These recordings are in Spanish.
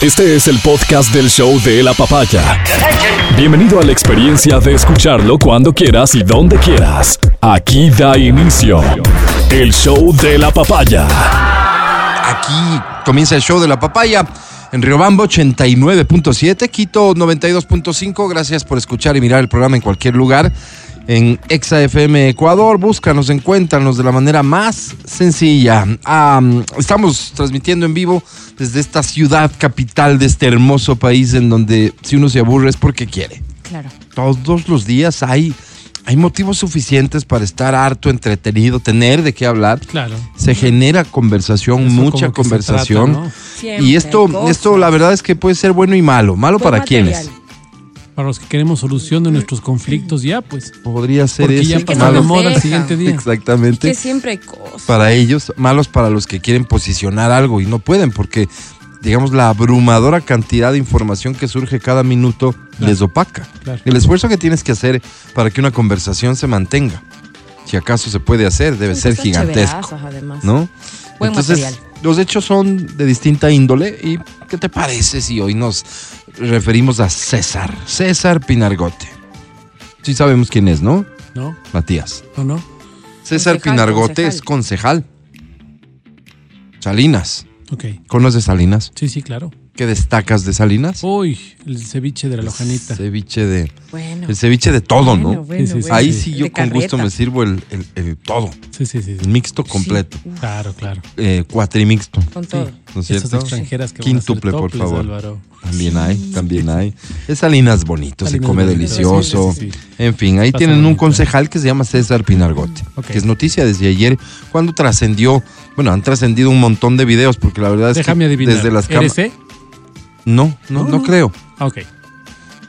Este es el podcast del show de la papaya. Bienvenido a la experiencia de escucharlo cuando quieras y donde quieras. Aquí da inicio el show de la papaya. Aquí comienza el show de la papaya. En Riobambo 89.7, Quito 92.5. Gracias por escuchar y mirar el programa en cualquier lugar. En Exa FM Ecuador, búscanos, encuéntranos de la manera más sencilla. Estamos transmitiendo en vivo desde esta ciudad capital de este hermoso país en donde si uno se aburre es porque quiere. Claro. Todos los días hay, hay motivos suficientes para estar harto, entretenido, tener de qué hablar. Claro. Se genera conversación, Eso mucha conversación. trata, ¿no? Siempre Y esto, esto la verdad es que puede ser bueno y malo. Malo Buen para material. quienes. Para los que queremos solución de nuestros conflictos, ya, pues. Podría ser Porque ese. ya que pasó no de moda el siguiente día. Exactamente. Que siempre hay cosas. para ellos, malos para los que quieren posicionar algo y no pueden porque, digamos, la abrumadora cantidad de información que surge cada minuto les opaca. Claro. El esfuerzo que tienes que hacer para que una conversación se mantenga, si acaso se puede hacer, debe ser gigantesco, además. ¿no? Buen Entonces, material. Los hechos son de distinta índole y ¿qué te parece si hoy nos referimos a César? César Pinargote. Sí sabemos quién es, ¿no? ¿No? Matías. ¿No, no? César Concejal, Pinargote concejal. es concejal. Salinas. Ok. ¿Conoces Salinas? Sí, sí, claro. ¿Qué destacas de Salinas? Uy, el ceviche de la lojanita. Ceviche de. Bueno. El ceviche de todo, bueno, ¿no? bueno, Sí, sí. Ahí sí yo De con gusto me sirvo el, el- el todo. Sí, sí, sí. El mixto completo. Claro, claro. Eh, cuatrimixto. Con todo. ¿No es Esas cierto? extranjeras que Quíntuple, van a por favor. Álvaro. También hay, también hay. Es Salinas bonito, se come bonito, delicioso. sí, sí, sí. En fin, ahí Pasa tienen un concejal que se llama César Pinargote, Ok. que es noticia desde ayer, cuando trascendió, bueno, han trascendido un montón de videos, porque la verdad es Déjame que adivinar. desde las cámaras... No, no, No, no no. creo. Ah, ok.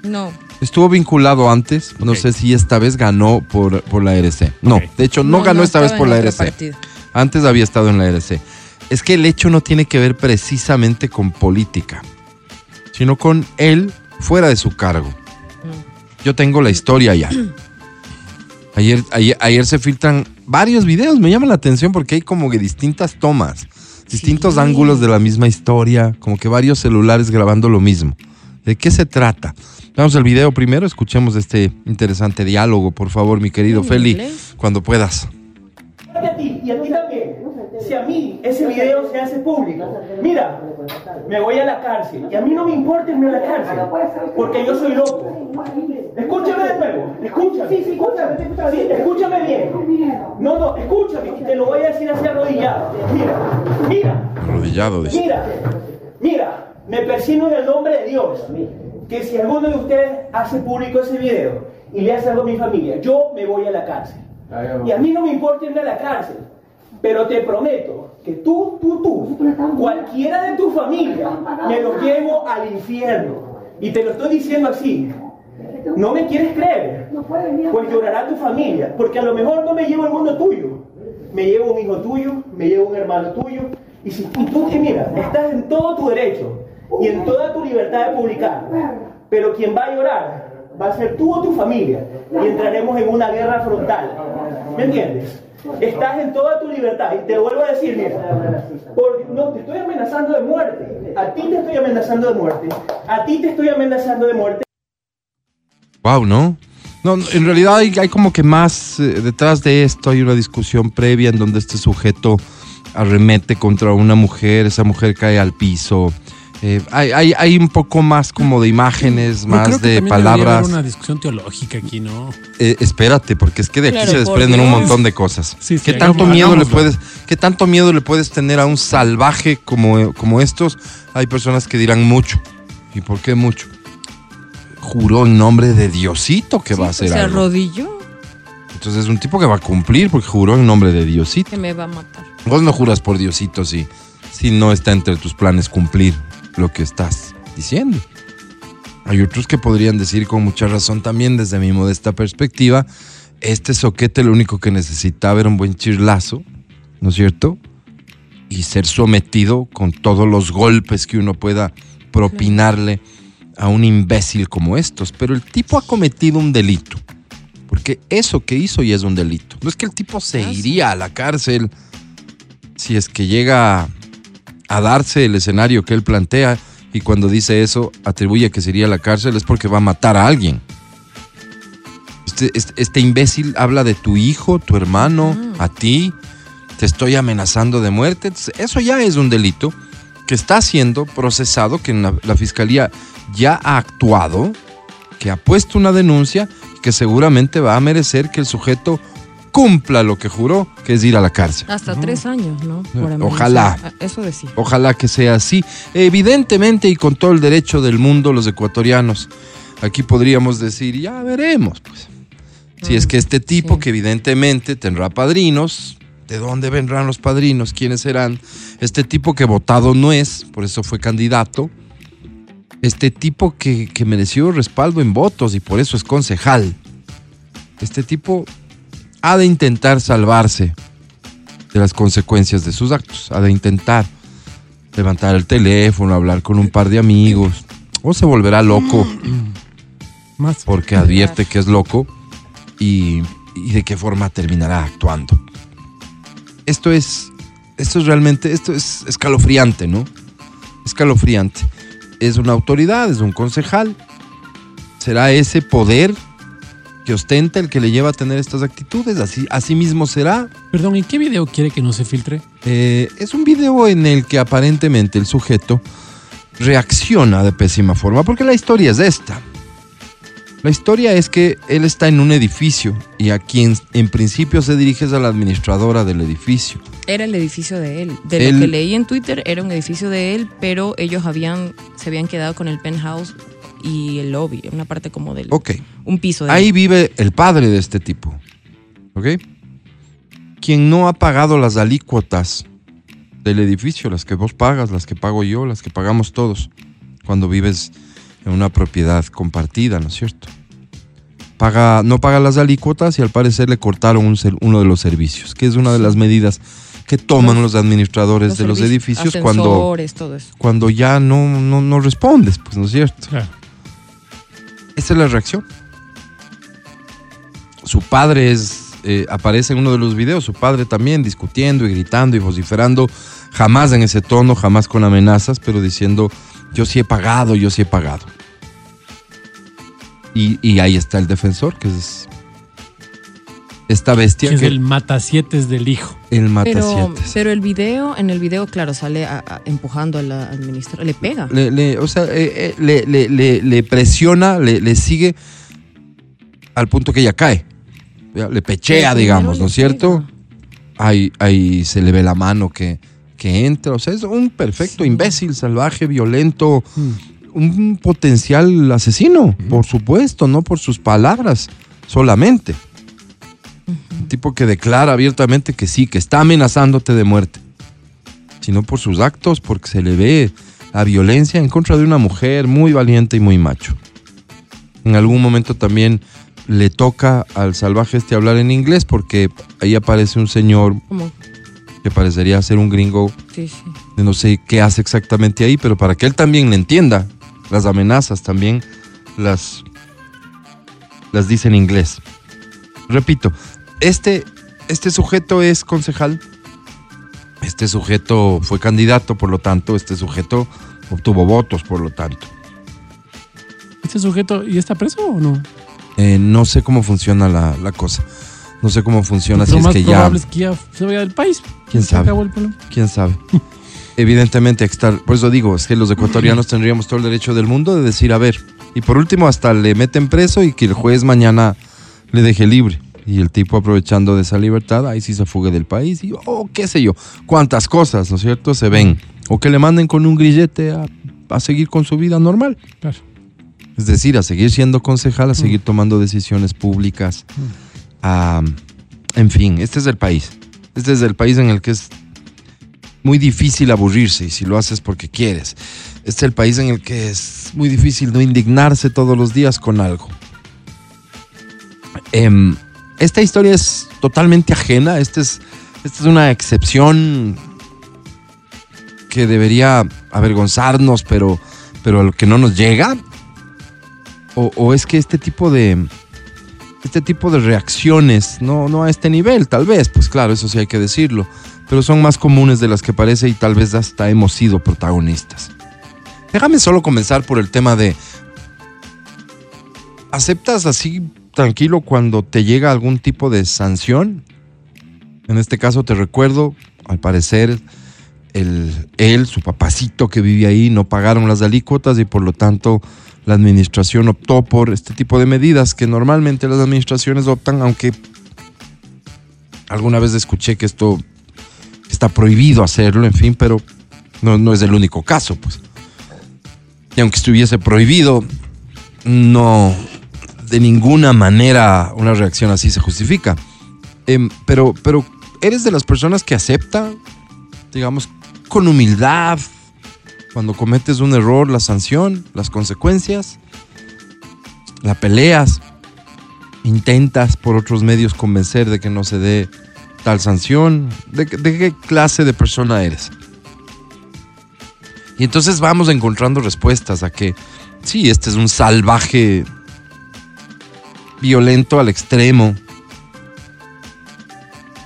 No. Estuvo vinculado antes, no sé si esta vez ganó por, por la RC. No, de hecho no, ganó esta vez por la RC. partido. Antes había estado en la RC. Es que el hecho no tiene que ver precisamente con política, sino con él fuera de su cargo. Mm. Yo tengo la historia ya. Ayer, ayer, ayer se filtran varios videos, me llama la atención porque hay como que distintas tomas, distintos Sí. ángulos de la misma historia, como que varios celulares grabando lo mismo. ¿De qué se trata? Vamos al video primero, escuchemos este interesante diálogo, por favor, mi querido ¿En Feli, inglés? cuando puedas. Y a ti, y a ti también. Si a mí ese video se hace público, mira, me voy a la cárcel. Y a mí no me importa irme a la cárcel, porque yo soy loco. Escúchame de nuevo, escúchame. Sí, sí, escúchame, sí, escúchame bien. No, no, escúchame, y te lo voy a decir así arrodillado. Mira, Arrodillado, dice. mira, mira, me persino en el nombre de Dios. Que si alguno de ustedes hace público ese video y le hace algo a mi familia, yo me voy a la cárcel. Y a mí no me importa irme a la cárcel. Pero te prometo que tú, tú, tú, cualquiera de tu familia, me los llevo al infierno. Y te lo estoy diciendo así. ¿No me quieres creer? Pues llorará tu familia. Porque a lo mejor no me llevo el mundo tuyo. Me llevo un hijo tuyo, me llevo un hermano tuyo. Y si y tú, que mira, estás en todo tu derecho y en toda tu libertad de publicar. Pero quien va a llorar va a ser tú o tu familia. Y entraremos en una guerra frontal. ¿Me entiendes? Estás en toda tu libertad. Y te vuelvo a decir, mira. Porque no te estoy amenazando de muerte. A ti te estoy amenazando de muerte. A ti te estoy amenazando de muerte. Wow, ¿no? No, en realidad hay, hay como que más eh, detrás de esto hay una discusión previa en donde este sujeto arremete contra una mujer, esa mujer cae al piso. Eh, hay, hay, hay un poco más como de imágenes, Yo creo más que de palabras. una discusión teológica aquí, ¿no? Eh, espérate, porque es que de aquí Claro, se desprenden un montón de cosas. Sí, sí, ¿Qué tanto miedo le puedes, qué tanto miedo le puedes tener a un salvaje como, como estos? Hay personas que dirán mucho. ¿Y por qué mucho? Juró en nombre de Diosito que va a hacer Se algo. arrodilló Entonces es un tipo que va a cumplir porque juró en nombre de Diosito. que me va a matar. Vos no juras por Diosito si, si no está entre tus planes cumplir lo que estás diciendo. Hay otros que podrían decir con mucha razón también desde mi modesta perspectiva, este soquete lo único que necesitaba era un buen chirlazo, ¿no es cierto? Y ser sometido con todos los golpes que uno pueda propinarle a un imbécil como estos. Pero el tipo ha cometido un delito. Porque eso que hizo ya es un delito. No es que el tipo se iría a la cárcel si es que llega a darse el escenario que él plantea. Y cuando dice eso, atribuye que sería la cárcel, es porque va a matar a alguien. Este, este, este imbécil habla de tu hijo, tu hermano, a ti. Te estoy amenazando de muerte. Eso ya es un delito que está siendo procesado, que la, la fiscalía ya ha actuado, que ha puesto una denuncia, que seguramente va a merecer que el sujeto cumpla lo que juró, que es ir a la cárcel. Hasta tres años, ¿no? Por Ojalá. amenazar. Eso decía. Ojalá que sea así. Evidentemente y con todo el derecho del mundo, los ecuatorianos, aquí podríamos decir, ya veremos, pues. Si es que este tipo, sí. que evidentemente tendrá padrinos, ¿de dónde vendrán los padrinos? ¿Quiénes serán? Este tipo que votado no es, por eso fue candidato. Este tipo que, que mereció respaldo en votos y por eso es concejal. Este tipo ha de intentar salvarse de las consecuencias de sus actos. Ha de intentar levantar el teléfono, hablar con un par de amigos. O se volverá loco Más. porque advierte que es loco y, y de qué forma terminará actuando. Esto es, esto es realmente, esto es escalofriante, ¿no? Escalofriante. Es una autoridad, es un concejal. ¿Será ese poder que ostenta el que le lleva a tener estas actitudes? Así, así mismo será. Perdón, ¿en qué video quiere que no se filtre? Eh, es un video en el que aparentemente el sujeto reacciona de pésima forma, porque la historia es esta. La historia es que él está en un edificio y a quien en principio se dirige es a la administradora del edificio. Era el edificio de él. De Él- lo que leí en Twitter, era un edificio de él, pero ellos habían, se habían quedado con el penthouse y el lobby, una parte como del. Ok, Un piso de ahí vive el padre de este tipo. ¿Ok? Quien no ha pagado las alícuotas del edificio, las que vos pagas, las que pago yo, las que pagamos todos, cuando vives en una propiedad compartida, ¿no es cierto? Paga, no paga las alícuotas y al parecer le cortaron un uno de los servicios, que es una de las medidas que toman los, administradores de los edificios cuando, todo eso. cuando ya no, no, no respondes, pues, ¿no es cierto? Claro. Esa es la reacción. Su padre es, eh, aparece en uno de los videos, su padre también discutiendo y gritando y vociferando, jamás en ese tono, jamás con amenazas, pero diciendo, yo sí he pagado, yo sí he pagado. Y, y ahí está el defensor, que es esta bestia Que es que el matasietes del hijo. el mata Pero, siete. pero el video, en el video, claro, sale a- a- empujando a la administradora, le pega. Le, le- o sea, eh, eh, le, le- le- le presiona, le, le sigue al punto que ella cae. Le pechea, digamos, ¿no es cierto? Ahí, ahí se le ve la mano que, que entra. O sea, es un perfecto Sí. imbécil, salvaje, violento, un potencial asesino, por supuesto, no por sus palabras solamente. Tipo que declara abiertamente que sí, que está amenazándote de muerte, sino por sus actos, porque se le ve la violencia en contra de una mujer muy valiente y muy macho. En algún momento también le toca al salvaje este hablar en inglés porque ahí aparece un señor que parecería ser un gringo sí, sí. no sé qué hace exactamente ahí, pero para que él también le entienda las amenazas, también las, las dice en inglés. Repito, este, este sujeto es concejal, este sujeto fue candidato, por lo tanto, este sujeto obtuvo votos, por lo tanto. ¿Este sujeto y está preso o no? Eh, no sé cómo funciona la, la cosa. No sé cómo funciona, si es que ya... probable es que ya se vaya del país. ¿Quién Se sabe? acabó el problema. quién sabe. Evidentemente, estar, por eso digo, es que los ecuatorianos tendríamos todo el derecho del mundo de decir, a ver, y por último hasta le meten preso y que el juez mañana le deje libre. Y el tipo aprovechando de esa libertad, ahí sí se fugue del país y, oh, qué sé yo, cuántas cosas, ¿no es cierto?, se ven. O que le manden con un grillete a, a seguir con su vida normal. Claro. Es decir, a seguir siendo concejal, a seguir tomando decisiones públicas. a- en fin, este es el país. Este es el país en el que es muy difícil aburrirse y si lo haces porque quieres. Este es el país en el que es muy difícil no indignarse todos los días con algo. Em, esta historia es totalmente ajena. Esta es, esta es una excepción que debería avergonzarnos, pero, pero a lo que no nos llega. O, o es que este tipo de, este tipo de reacciones, no, no a este nivel, tal vez, pues claro, eso sí hay que decirlo, pero son más comunes de las que parece y tal vez hasta hemos sido protagonistas. Déjame solo comenzar por el tema de, ¿aceptas así tranquilo cuando te llega algún tipo de sanción? En este caso te recuerdo, al parecer, el, él, su papacito que vivía ahí, no pagaron las alícuotas y por lo tanto la administración optó por este tipo de medidas que normalmente las administraciones optan, aunque alguna vez escuché que esto está prohibido hacerlo, en fin, pero no, no es el único caso, pues. Y aunque estuviese prohibido, no de ninguna manera una reacción así se justifica. Em, pero, pero eres de las personas que acepta, digamos, con humildad, cuando cometes un error, la sanción, las consecuencias, la peleas, intentas por otros medios convencer de que no se dé tal sanción, de, de qué clase de persona eres. Y entonces vamos encontrando respuestas a que, sí, este es un salvaje violento al extremo,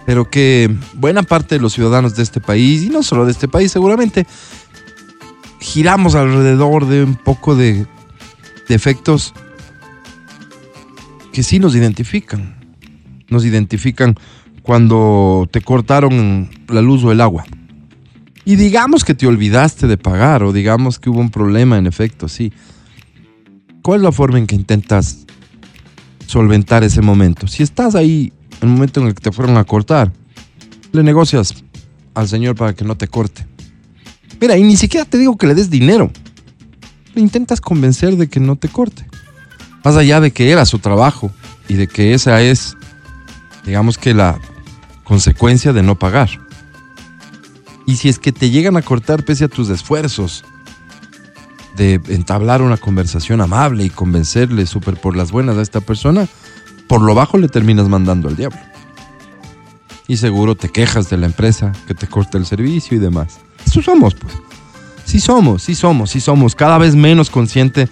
pero que buena parte de los ciudadanos de este país, y no solo de este país seguramente, giramos alrededor de un poco de defectos que sí nos identifican. Nos identifican cuando te cortaron la luz o el agua. Y digamos que te olvidaste de pagar o digamos que hubo un problema en efecto, sí. ¿Cuál es la forma en que intentas solventar ese momento? Si estás ahí el momento en el que te fueron a cortar, le negocias al señor para que no te corte. Mira, y ni siquiera te digo que le des dinero. Le intentas convencer de que no te corte. Más allá de que era su trabajo y de que esa es, digamos que la consecuencia de no pagar. Y si es que te llegan a cortar pese a tus esfuerzos de entablar una conversación amable y convencerle súper por las buenas a esta persona, por lo bajo le terminas mandando al diablo. Y seguro te quejas de la empresa que te corta el servicio y demás. Eso somos, pues. Sí somos, sí somos, sí somos. Cada vez menos consciente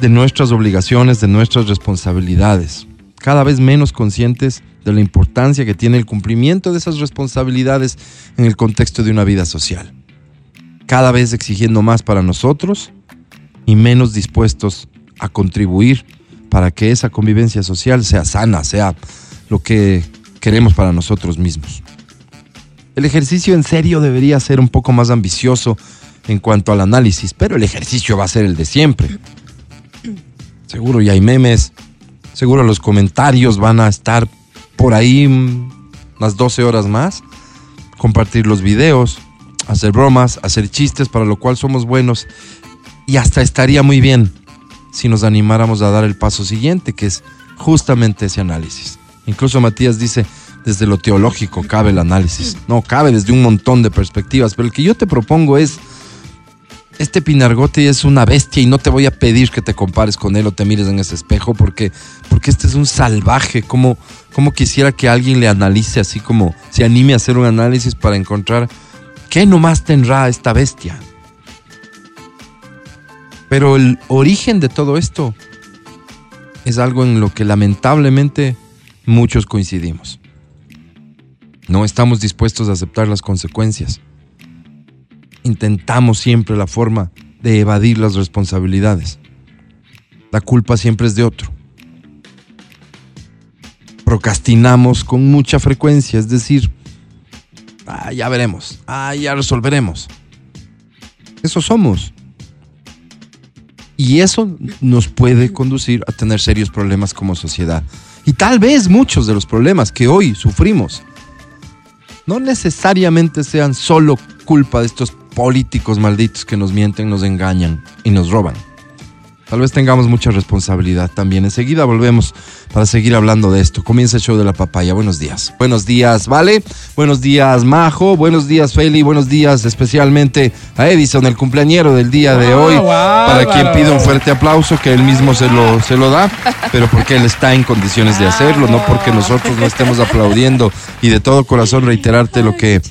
de nuestras obligaciones, de nuestras responsabilidades. Cada vez menos conscientes de la importancia que tiene el cumplimiento de esas responsabilidades en el contexto de una vida social. Cada vez exigiendo más para nosotros y menos dispuestos a contribuir para que esa convivencia social sea sana, sea lo que queremos para nosotros mismos. El ejercicio en serio debería ser un poco más ambicioso en cuanto al análisis, pero el ejercicio va a ser el de siempre. Seguro ya hay memes, seguro los comentarios van a estar por ahí unas 12 horas más, compartir los videos, hacer bromas, hacer chistes, para lo cual somos buenos. Y hasta estaría muy bien si nos animáramos a dar el paso siguiente, que es justamente ese análisis. Incluso Matías dice, desde lo teológico cabe el análisis. No, cabe desde un montón de perspectivas, pero el que yo te propongo es, este Pinargote es una bestia y no te voy a pedir que te compares con él o te mires en ese espejo porque, porque este es un salvaje, como, como quisiera que alguien le analice así como se anime a hacer un análisis para encontrar qué nomás tendrá esta bestia. Pero el origen de todo esto es algo en lo que lamentablemente muchos coincidimos. No estamos dispuestos a aceptar las consecuencias. Intentamos siempre la forma de evadir las responsabilidades. La culpa siempre es de otro. Procrastinamos con mucha frecuencia, es decir, ah, ya veremos, ah, ya resolveremos. Eso somos. Y eso nos puede conducir a tener serios problemas como sociedad. Y tal vez muchos de los problemas que hoy sufrimos no necesariamente sean solo culpa de estos políticos malditos que nos mienten, nos engañan y nos roban. Tal vez tengamos mucha responsabilidad también. Enseguida volvemos para seguir hablando de esto. Comienza el show de la papaya. Buenos días. Buenos días, ¿vale? Buenos días, Majo. Buenos días, Feli. Buenos días especialmente a Edison, el cumpleañero del día de hoy. para quien pide un fuerte aplauso, que él mismo se lo, se lo da, pero porque él está en condiciones de hacerlo, no porque nosotros no estemos aplaudiendo. Y de todo corazón reiterarte lo que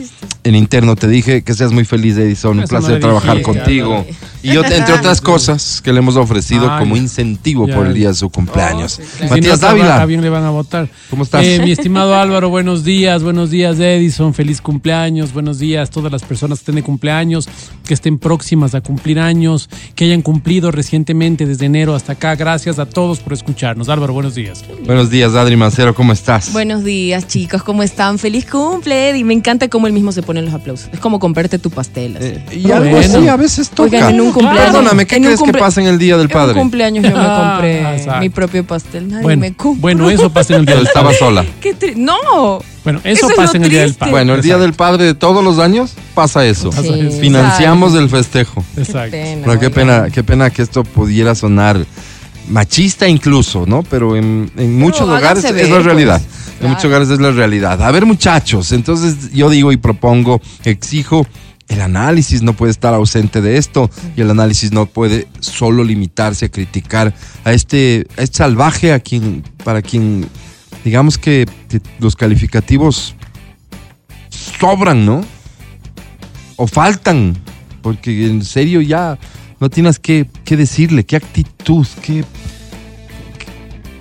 en interno te dije que seas muy feliz, Edison. Un Eso placer trabajar dijiste, contigo. Y yo, entre otras cosas que le hemos ofrecido como incentivo Ya. por el día de su cumpleaños. Oh, sí, Si no Matías Dávila, bien le van a votar. ¿cómo estás? Eh, mi estimado Álvaro, buenos días, buenos días Edison, feliz cumpleaños, buenos días todas las personas que estén de cumpleaños, que estén próximas a cumplir años, que hayan cumplido recientemente desde enero hasta acá. Gracias a todos por escucharnos. Álvaro, buenos días. Buenos días, Adri Mancero, ¿cómo estás? Buenos días, chicos, ¿cómo están? Feliz cumple, Eddie. Me encanta cómo él mismo se pone los aplausos. Es como comprarte tu pastel. así. Eh, y Bueno. algo así a veces toca. Oigan, en un cumpleaños. Perdóname, ¿qué crees que pasa en el Día del En un Padre? cumpleaños yo me Ah, compré mi propio pastel. Nadie Bueno, me compró. bueno, eso pasa en el día Pero del estaba padre. sola. Qué tri- no. Bueno, eso, Eso es pasa en el día del padre. Bueno, el Día del Padre de todos los años pasa eso. Sí. Financiamos el festejo. Exacto. Qué pena, No, qué pena, qué pena que esto pudiera sonar machista incluso, ¿no? Pero en, en muchos lugares es la realidad. pues. En Claro. muchos lugares es la realidad. A ver, muchachos, entonces yo digo y propongo, exijo, el análisis no puede estar ausente de esto y el análisis no puede solo limitarse a criticar a este, a este salvaje a quien, para quien, digamos que, que los calificativos sobran, ¿no? O faltan, porque en serio ya no tienes que, que decirle, qué actitud, qué,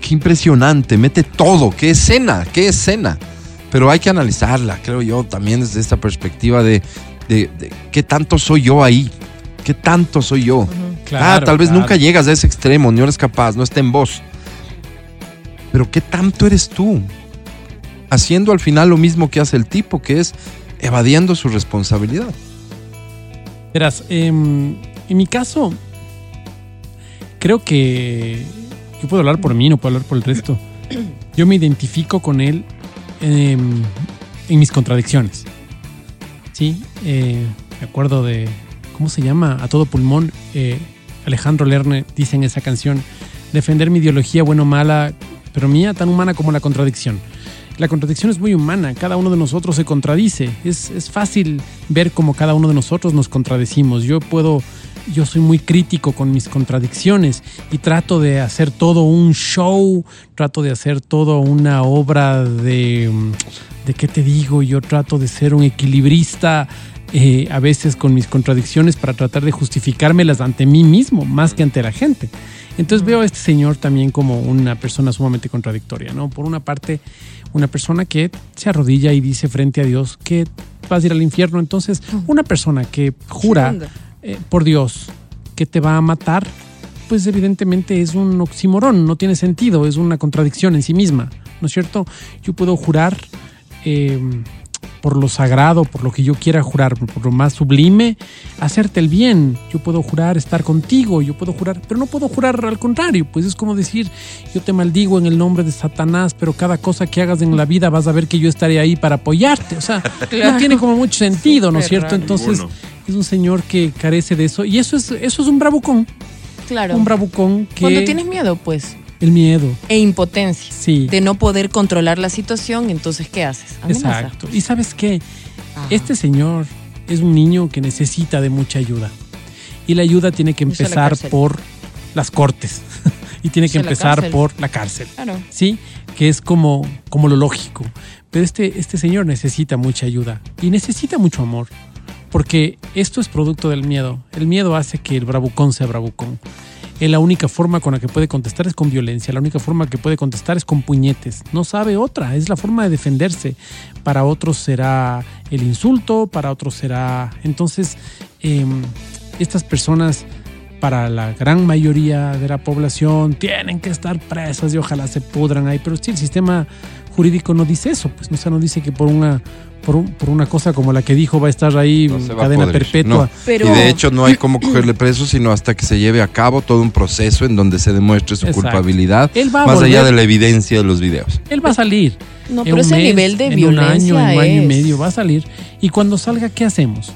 qué impresionante, mete todo, qué escena, qué escena. Pero hay que analizarla, creo yo, también desde esta perspectiva de, de- de qué tanto soy yo ahí, qué tanto soy yo. Claro, ah, tal vez claro. nunca llegas a ese extremo, no eres capaz, no está en vos. Pero qué tanto eres tú, haciendo al final lo mismo que hace el tipo, que es evadiendo su responsabilidad. Verás, em, en mi caso, creo que yo puedo hablar por mí, no puedo hablar por el resto. Yo me identifico con él em, en mis contradicciones. Sí, eh, me acuerdo de, ¿cómo se llama? A todo pulmón, eh, Alejandro Lerner dice en esa canción, defender mi ideología, bueno o mala, pero mía, tan humana como la contradicción. La contradicción es muy humana, cada uno de nosotros se contradice. Es, es fácil ver cómo cada uno de nosotros nos contradecimos. Yo puedo, yo soy muy crítico con mis contradicciones y trato de hacer todo un show, trato de hacer todo una obra de, de qué te digo, yo trato de ser un equilibrista eh, a veces con mis contradicciones para tratar de justificármelas ante mí mismo más que ante la gente. Entonces veo a este señor también como una persona sumamente contradictoria, ¿no? Por una parte, una persona que se arrodilla y dice frente a Dios que vas a ir al infierno. Entonces, una persona que jura? Eh, por Dios que te va a matar, pues evidentemente es un oxímoron, no tiene sentido, es una contradicción en sí misma, ¿no es cierto? Yo puedo jurar eh, por lo sagrado, por lo que yo quiera jurar, por lo más sublime, hacerte el bien. Yo puedo jurar estar contigo, yo puedo jurar, pero no puedo jurar al contrario, pues es como decir, yo te maldigo en el nombre de Satanás, pero cada cosa que hagas en la vida vas a ver que yo estaré ahí para apoyarte. O sea, no tiene como mucho sentido, ¿no es cierto? raro. Entonces, es un señor que carece de eso y eso es, eso es un bravucón, Claro. un bravucón que... Cuando tienes miedo, pues, El miedo, e impotencia sí. de no poder controlar la situación, entonces, ¿qué haces? Amenaza. Exacto. Y sabes qué, Ajá. este señor es un niño que necesita de mucha ayuda. Y la ayuda tiene que la empezar por las cortes. y tiene que la empezar por la cárcel. Claro. ¿Sí? Que es como, como lo lógico. Pero este, este señor necesita mucha ayuda. Y necesita mucho amor. Porque esto es producto del miedo. El miedo hace que el bravucón sea bravucón. Él la única forma con la que puede contestar es con violencia. La única forma que puede contestar es con puñetes. No sabe otra. Es la forma de defenderse. Para otros será el insulto, para otros será... Entonces, em, estas personas, para la gran mayoría de la población, tienen que estar presas y ojalá se pudran ahí. Pero sí, el sistema jurídico no dice eso. Pues o sea, no dice que por una... Por, un- por una cosa como la que dijo va a estar ahí No va cadena perpetua. No. Pero- Y de hecho no hay cómo cogerle preso, sino hasta que se lleve a cabo todo un proceso en donde se demuestre su Exacto. culpabilidad, Él va a más allá de la evidencia de los videos. Él va a salir. No, pero ese mes, nivel de en violencia un año, en un año y medio va a salir. Y cuando salga, ¿qué hacemos?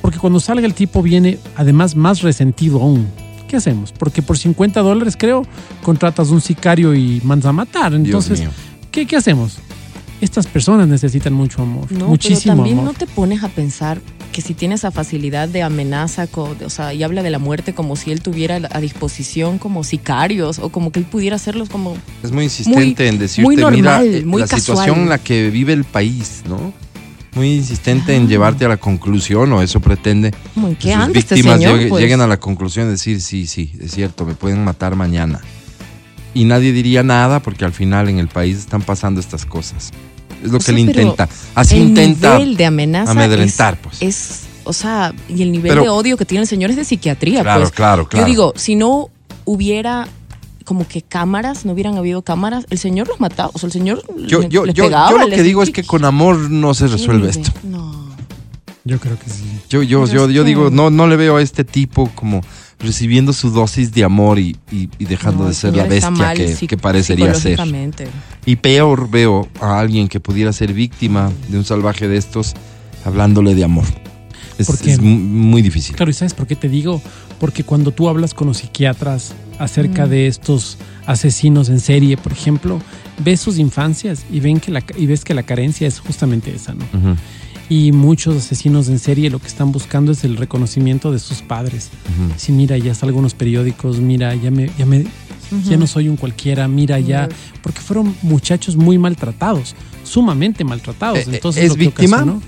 Porque cuando salga el tipo viene además más resentido aún. ¿Qué hacemos? Porque por 50 dólares, creo, contratas un sicario y mandas a matar. Entonces, mío. ¿qué, ¿qué hacemos? Estas personas necesitan mucho amor, No, muchísimo pero también amor. no te pones a pensar que si tiene esa facilidad de amenaza, o sea, y habla de la muerte como si él tuviera a disposición como sicarios o como que él pudiera hacerlos como... Es muy insistente Muy- en decirte, muy normal, mira, eh, muy la casual. situación en la que vive el país, ¿no? muy insistente en llevarte a la conclusión, o eso pretende. Como, ¿en que sus este víctimas señor, llegue- pues? lleguen a la conclusión de decir, sí, sí, es cierto, me pueden matar mañana. Y nadie diría nada porque al final en el país están pasando estas cosas. Es lo O que sea, él intenta. Así el intenta nivel de amenaza amedrentar, es, pues. es, o sea, y el nivel Pero- de odio que tiene el señor es de psiquiatría, Claro, pues. claro, claro. Yo digo, si no hubiera como que cámaras, no hubieran habido cámaras, el señor los mataba, o sea, el señor Yo, le- yo, les yo, pegaba, yo lo les- que digo es que con amor no se resuelve esto. No. Yo creo que sí. Yo, yo, yo, yo digo, no, no le veo a este tipo como recibiendo su dosis de amor y, y- y dejando No, de ser la bestia mal que, que parecería ser. Y peor veo a alguien que pudiera ser víctima de un salvaje de estos hablándole de amor. Es, Porque- es mu- muy difícil. Claro, ¿y sabes por qué te digo? Porque cuando tú hablas con los psiquiatras acerca Mm. de estos asesinos en serie, por ejemplo, ves sus infancias y, ven que la, y ves que la carencia es justamente esa, ¿no? Y muchos asesinos en serie lo que están buscando es el reconocimiento de sus padres. Si mira, ya salgo en los periódicos, mira, ya me, ya me, ya no soy un cualquiera, mira ya, porque fueron muchachos muy maltratados, sumamente maltratados. Eh, eh, Entonces, ¿es lo que víctima? ocasionó-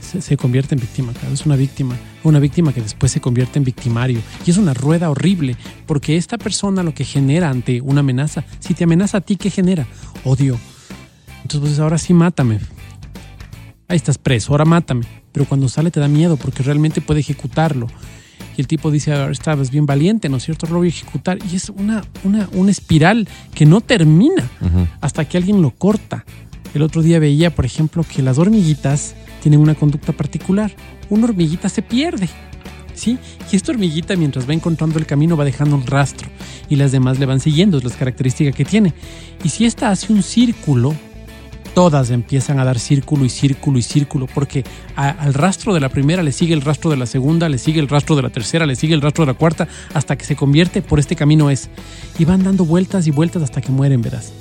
Se, se convierte en víctima, claro, es una víctima, una víctima que después se convierte en victimario. Y es una rueda horrible, porque esta persona lo que genera ante una amenaza, si te amenaza a ti, ¿qué genera? Odio. Entonces, pues ahora sí mátame. Ahí estás preso, ahora mátame. Pero cuando sale te da miedo porque realmente puede ejecutarlo. Y el tipo dice, ahora estabas bien valiente, ¿no es cierto? Lo voy a ejecutar. Y es una, una, una espiral que no termina hasta que alguien lo corta. El otro día veía, por ejemplo, que las hormiguitas tienen una conducta particular. Una hormiguita se pierde. ¿Sí? Y esta hormiguita, mientras va encontrando el camino, va dejando un rastro. Y las demás le van siguiendo, es la característica que tiene. Y si esta hace un círculo, todas empiezan a dar círculo y círculo y círculo, porque al rastro de la primera le sigue el rastro de la segunda, le sigue el rastro de la tercera, le sigue el rastro de la cuarta, hasta que se convierte por este camino es. Y van dando vueltas y vueltas hasta que mueren, verás.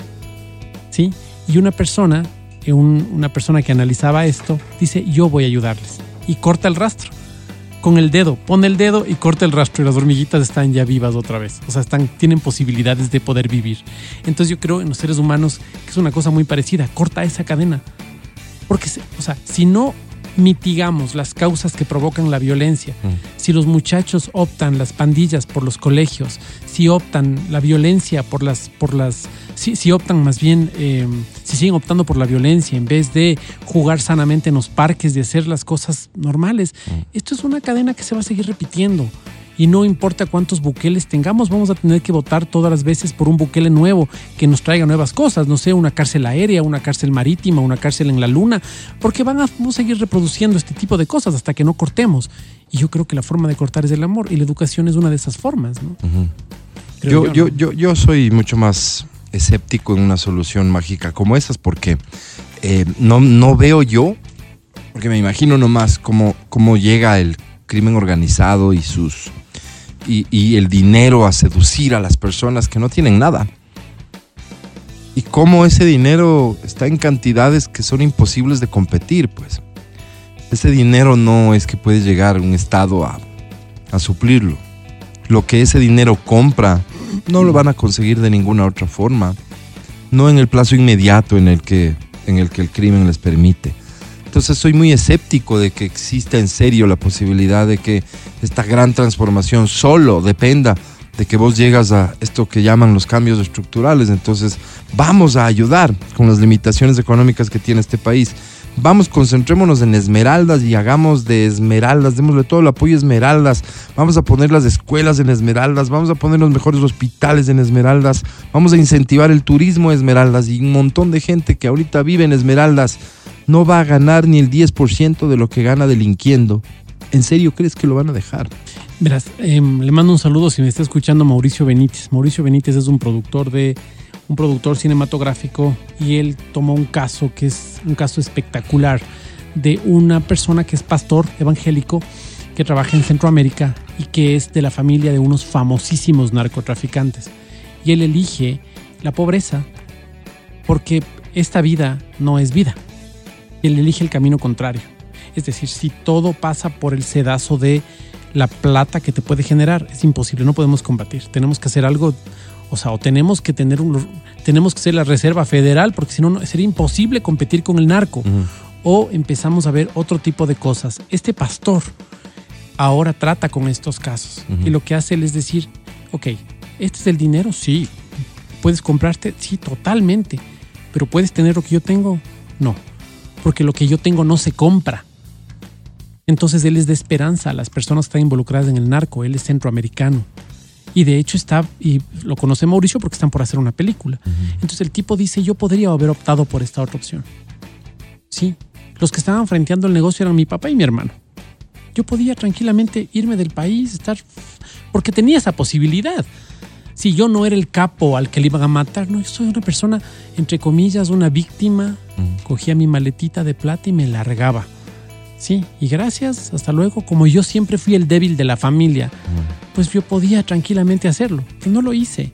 ¿Sí? Y una persona, eh, un- una persona que analizaba esto, dice, yo voy a ayudarles. Y corta el rastro. Con el dedo, pone el dedo y corta el rastro y las hormiguitas están ya vivas otra vez. O sea, están, tienen posibilidades de poder vivir. Entonces yo creo en los seres humanos que es una cosa muy parecida. Corta esa cadena. Porque, o sea, si no mitigamos las causas que provocan la violencia, si los muchachos optan las pandillas por los colegios, si optan la violencia por las, por las, si, si optan más bien, eh, si siguen optando por la violencia en vez de jugar sanamente en los parques, de hacer las cosas normales, esto es una cadena que se va a seguir repitiendo. Y no importa cuántos buqueles tengamos, vamos a tener que votar todas las veces por un buquele nuevo que nos traiga nuevas cosas, no sé, una cárcel aérea, una cárcel marítima, una cárcel en la luna, porque van a, vamos a seguir reproduciendo este tipo de cosas hasta que no cortemos. Y yo creo que la forma de cortar es el amor y la educación es una de esas formas, ¿no? Yo, yo, ¿no? yo, yo soy mucho más escéptico en una solución mágica como esas porque eh, no, no veo yo, porque me imagino nomás cómo, cómo llega el crimen organizado y sus y, y el dinero a seducir a las personas que no tienen nada. Y cómo ese dinero está en cantidades que son imposibles de competir, pues. Ese dinero no es que puede llegar un Estado a, a suplirlo. Lo que ese dinero compra no lo van a conseguir de ninguna otra forma. No en el plazo inmediato en el que, en el, que el crimen les permite. Entonces soy muy escéptico de que exista en serio la posibilidad de que esta gran transformación solo dependa de que vos llegas a esto que llaman los cambios estructurales. Entonces vamos a ayudar con las limitaciones económicas que tiene este país. Vamos, concentrémonos en Esmeraldas y hagamos de Esmeraldas, démosle todo el apoyo a Esmeraldas. Vamos a poner las escuelas en Esmeraldas, vamos a poner los mejores hospitales en Esmeraldas, vamos a incentivar el turismo en Esmeraldas y un montón de gente que ahorita vive en Esmeraldas no va a ganar ni el 10% de lo que gana delinquiendo. ¿En serio crees que lo van a dejar? Verás, em, le mando un saludo si me está escuchando Mauricio Benítez. Mauricio Benítez es un productor de un productor cinematográfico y él tomó un caso que es un caso espectacular de una persona que es pastor evangélico que trabaja en Centroamérica y que es de la familia de unos famosísimos narcotraficantes. Y él elige la pobreza porque esta vida no es vida. Él elige el camino contrario. Es decir, si todo pasa por el sedazo de la plata que te puede generar, es imposible, no podemos combatir. Tenemos que hacer algo, o sea, o tenemos que tener un, tenemos que ser la Reserva Federal, porque si no, sería imposible competir con el narco. o empezamos a ver otro tipo de cosas. Este pastor ahora trata con estos casos y lo que hace él es decir, ok, ¿este es el dinero? Sí. ¿Puedes comprarte? Sí, totalmente. Pero ¿puedes tener lo que yo tengo? No. Porque lo que yo tengo no se compra. Entonces él es de esperanza a las personas que están involucradas en el narco. Él es centroamericano. Y de hecho está, y lo conoce Mauricio porque están por hacer una película. Entonces el tipo dice, yo podría haber optado por esta otra opción. Sí, los que estaban frenteando el negocio eran mi papá y mi hermano. Yo podía tranquilamente irme del país, estar, porque tenía esa posibilidad. Si yo no era el capo al que le iban a matar, no, yo soy una persona, entre comillas, una víctima. Cogía mi maletita de plata y me largaba. Sí, y gracias, hasta luego. Como yo siempre fui el débil de la familia, pues yo podía tranquilamente hacerlo, pero no lo hice.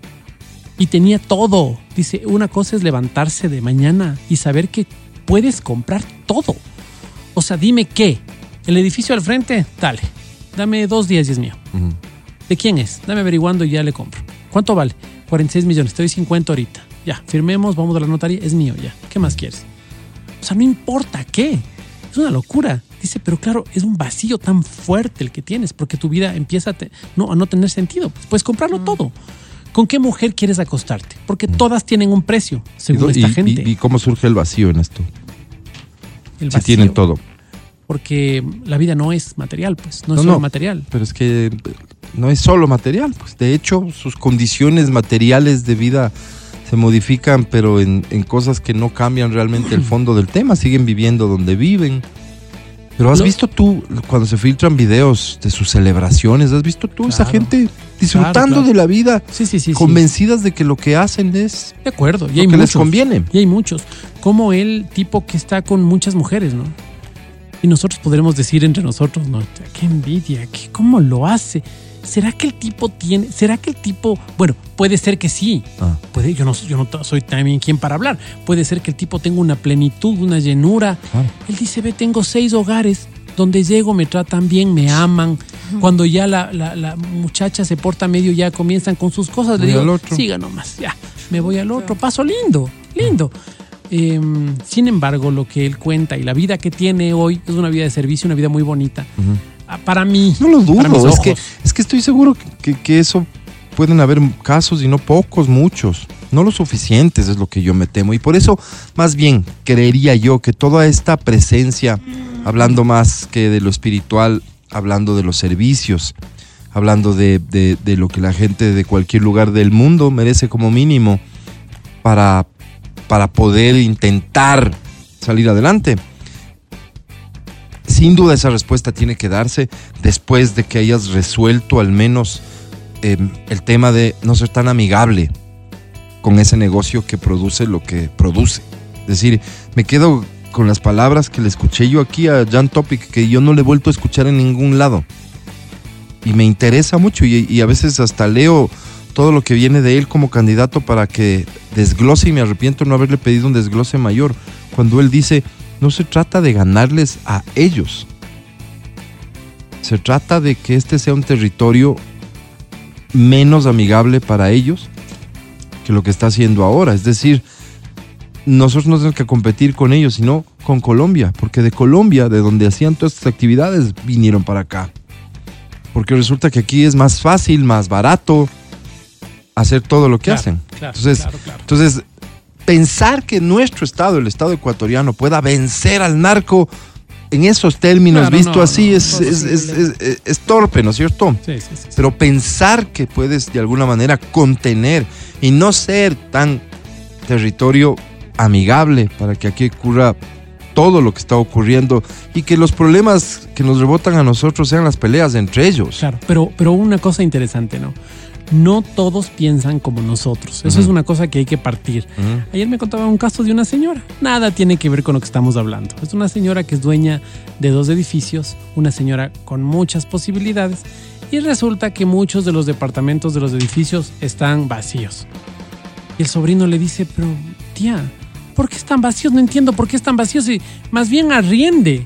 Y tenía todo. Dice, una cosa es levantarse de mañana y saber que puedes comprar todo. O sea, dime qué. El edificio al frente, dale. Dame dos días y es mío. ¿De quién es? Dame averiguando y ya le compro. ¿Cuánto vale? 46 millones. Estoy 50 ahorita. Ya, firmemos, vamos a la notaría. Es mío ya. ¿Qué más quieres? O sea, no importa qué. Es una locura. Dice, pero claro, es un vacío tan fuerte el que tienes porque tu vida empieza a, no, a no tener sentido. Pues puedes comprarlo todo. ¿Con qué mujer quieres acostarte? Porque todas tienen un precio, según ¿Y, esta y- gente. y cómo surge el vacío en esto? el Si vacío. tienen todo. Porque la vida no es material, pues, no es solo no. material. Pero es que no es solo material, pues de hecho sus condiciones materiales de vida se modifican, pero en, en cosas que no cambian realmente el fondo del tema, siguen viviendo donde viven. Pero has No. visto tú, cuando se filtran videos de sus celebraciones, has visto tú esa gente disfrutando claro. de la vida, Sí, sí, sí. convencidas de que lo que hacen es De acuerdo. Y lo hay que les muchos. conviene. Y hay muchos. Como el tipo que está con muchas mujeres, ¿no? Y nosotros podremos decir entre nosotros, ¿no? Qué envidia, qué, ¿cómo lo hace? ¿Será que el tipo tiene, será que el tipo, bueno, puede ser que sí, Ah. puede, yo no, yo no soy también quien para hablar, puede ser que el tipo tenga una plenitud, una llenura. Él dice, ve, tengo seis hogares donde llego, me tratan bien, me aman. Cuando ya la, la- la muchacha se porta medio, ya comienzan con sus cosas, le Voy digo, al otro. siga nomás, ya, me voy al otro, paso lindo, lindo. Eh, sin embargo, lo que él cuenta y la vida que tiene hoy es una vida de servicio, una vida muy bonita. Para mí, No lo dudo, es que, es que estoy seguro que, que eso pueden haber casos y no pocos, muchos. No lo suficientes es lo que yo me temo. Y por eso, más bien, creería yo que toda esta presencia, hablando más que de lo espiritual, hablando de los servicios, hablando de, de- de lo que la gente de cualquier lugar del mundo merece como mínimo para, para poder intentar salir adelante. Sin duda esa respuesta tiene que darse después de que hayas resuelto al menos eh, el tema de no ser tan amigable con ese negocio que produce lo que produce. Es decir, me quedo con las palabras que le escuché yo aquí a Jan Topic, que yo no le he vuelto a escuchar en ningún lado. Y me interesa mucho y, y a veces hasta leo todo lo que viene de él como candidato para que desglose y me arrepiento no haberle pedido un desglose mayor. Cuando él dice, no se trata de ganarles a ellos. Se trata de que este sea un territorio menos amigable para ellos que lo que está haciendo ahora. Es decir, nosotros no tenemos que competir con ellos, sino con Colombia, porque de Colombia, de donde hacían todas estas actividades, vinieron para acá. Porque resulta que aquí es más fácil, más barato hacer todo lo que Claro, hacen. claro, entonces, claro, claro. entonces, pensar que nuestro Estado, el Estado ecuatoriano, pueda vencer al narco en esos términos, Claro, visto no, así, no, es, no es, es es- es- es- es torpe, ¿no es cierto? Sí, sí, sí, sí. Pero pensar que puedes de alguna manera contener y no ser tan territorio amigable para que aquí ocurra todo lo que está ocurriendo y que los problemas que nos rebotan a nosotros sean las peleas entre ellos. Claro, pero, pero una cosa interesante, ¿no? No todos piensan como nosotros. Eso es una cosa que hay que partir. Ayer me contaba un caso de una señora. Nada tiene que ver con lo que estamos hablando. Es una señora que es dueña de dos edificios, una señora con muchas posibilidades y resulta que muchos de los departamentos de los edificios están vacíos. Y el sobrino le dice, pero tía, ¿por qué están vacíos? No entiendo por qué están vacíos y más bien arriende.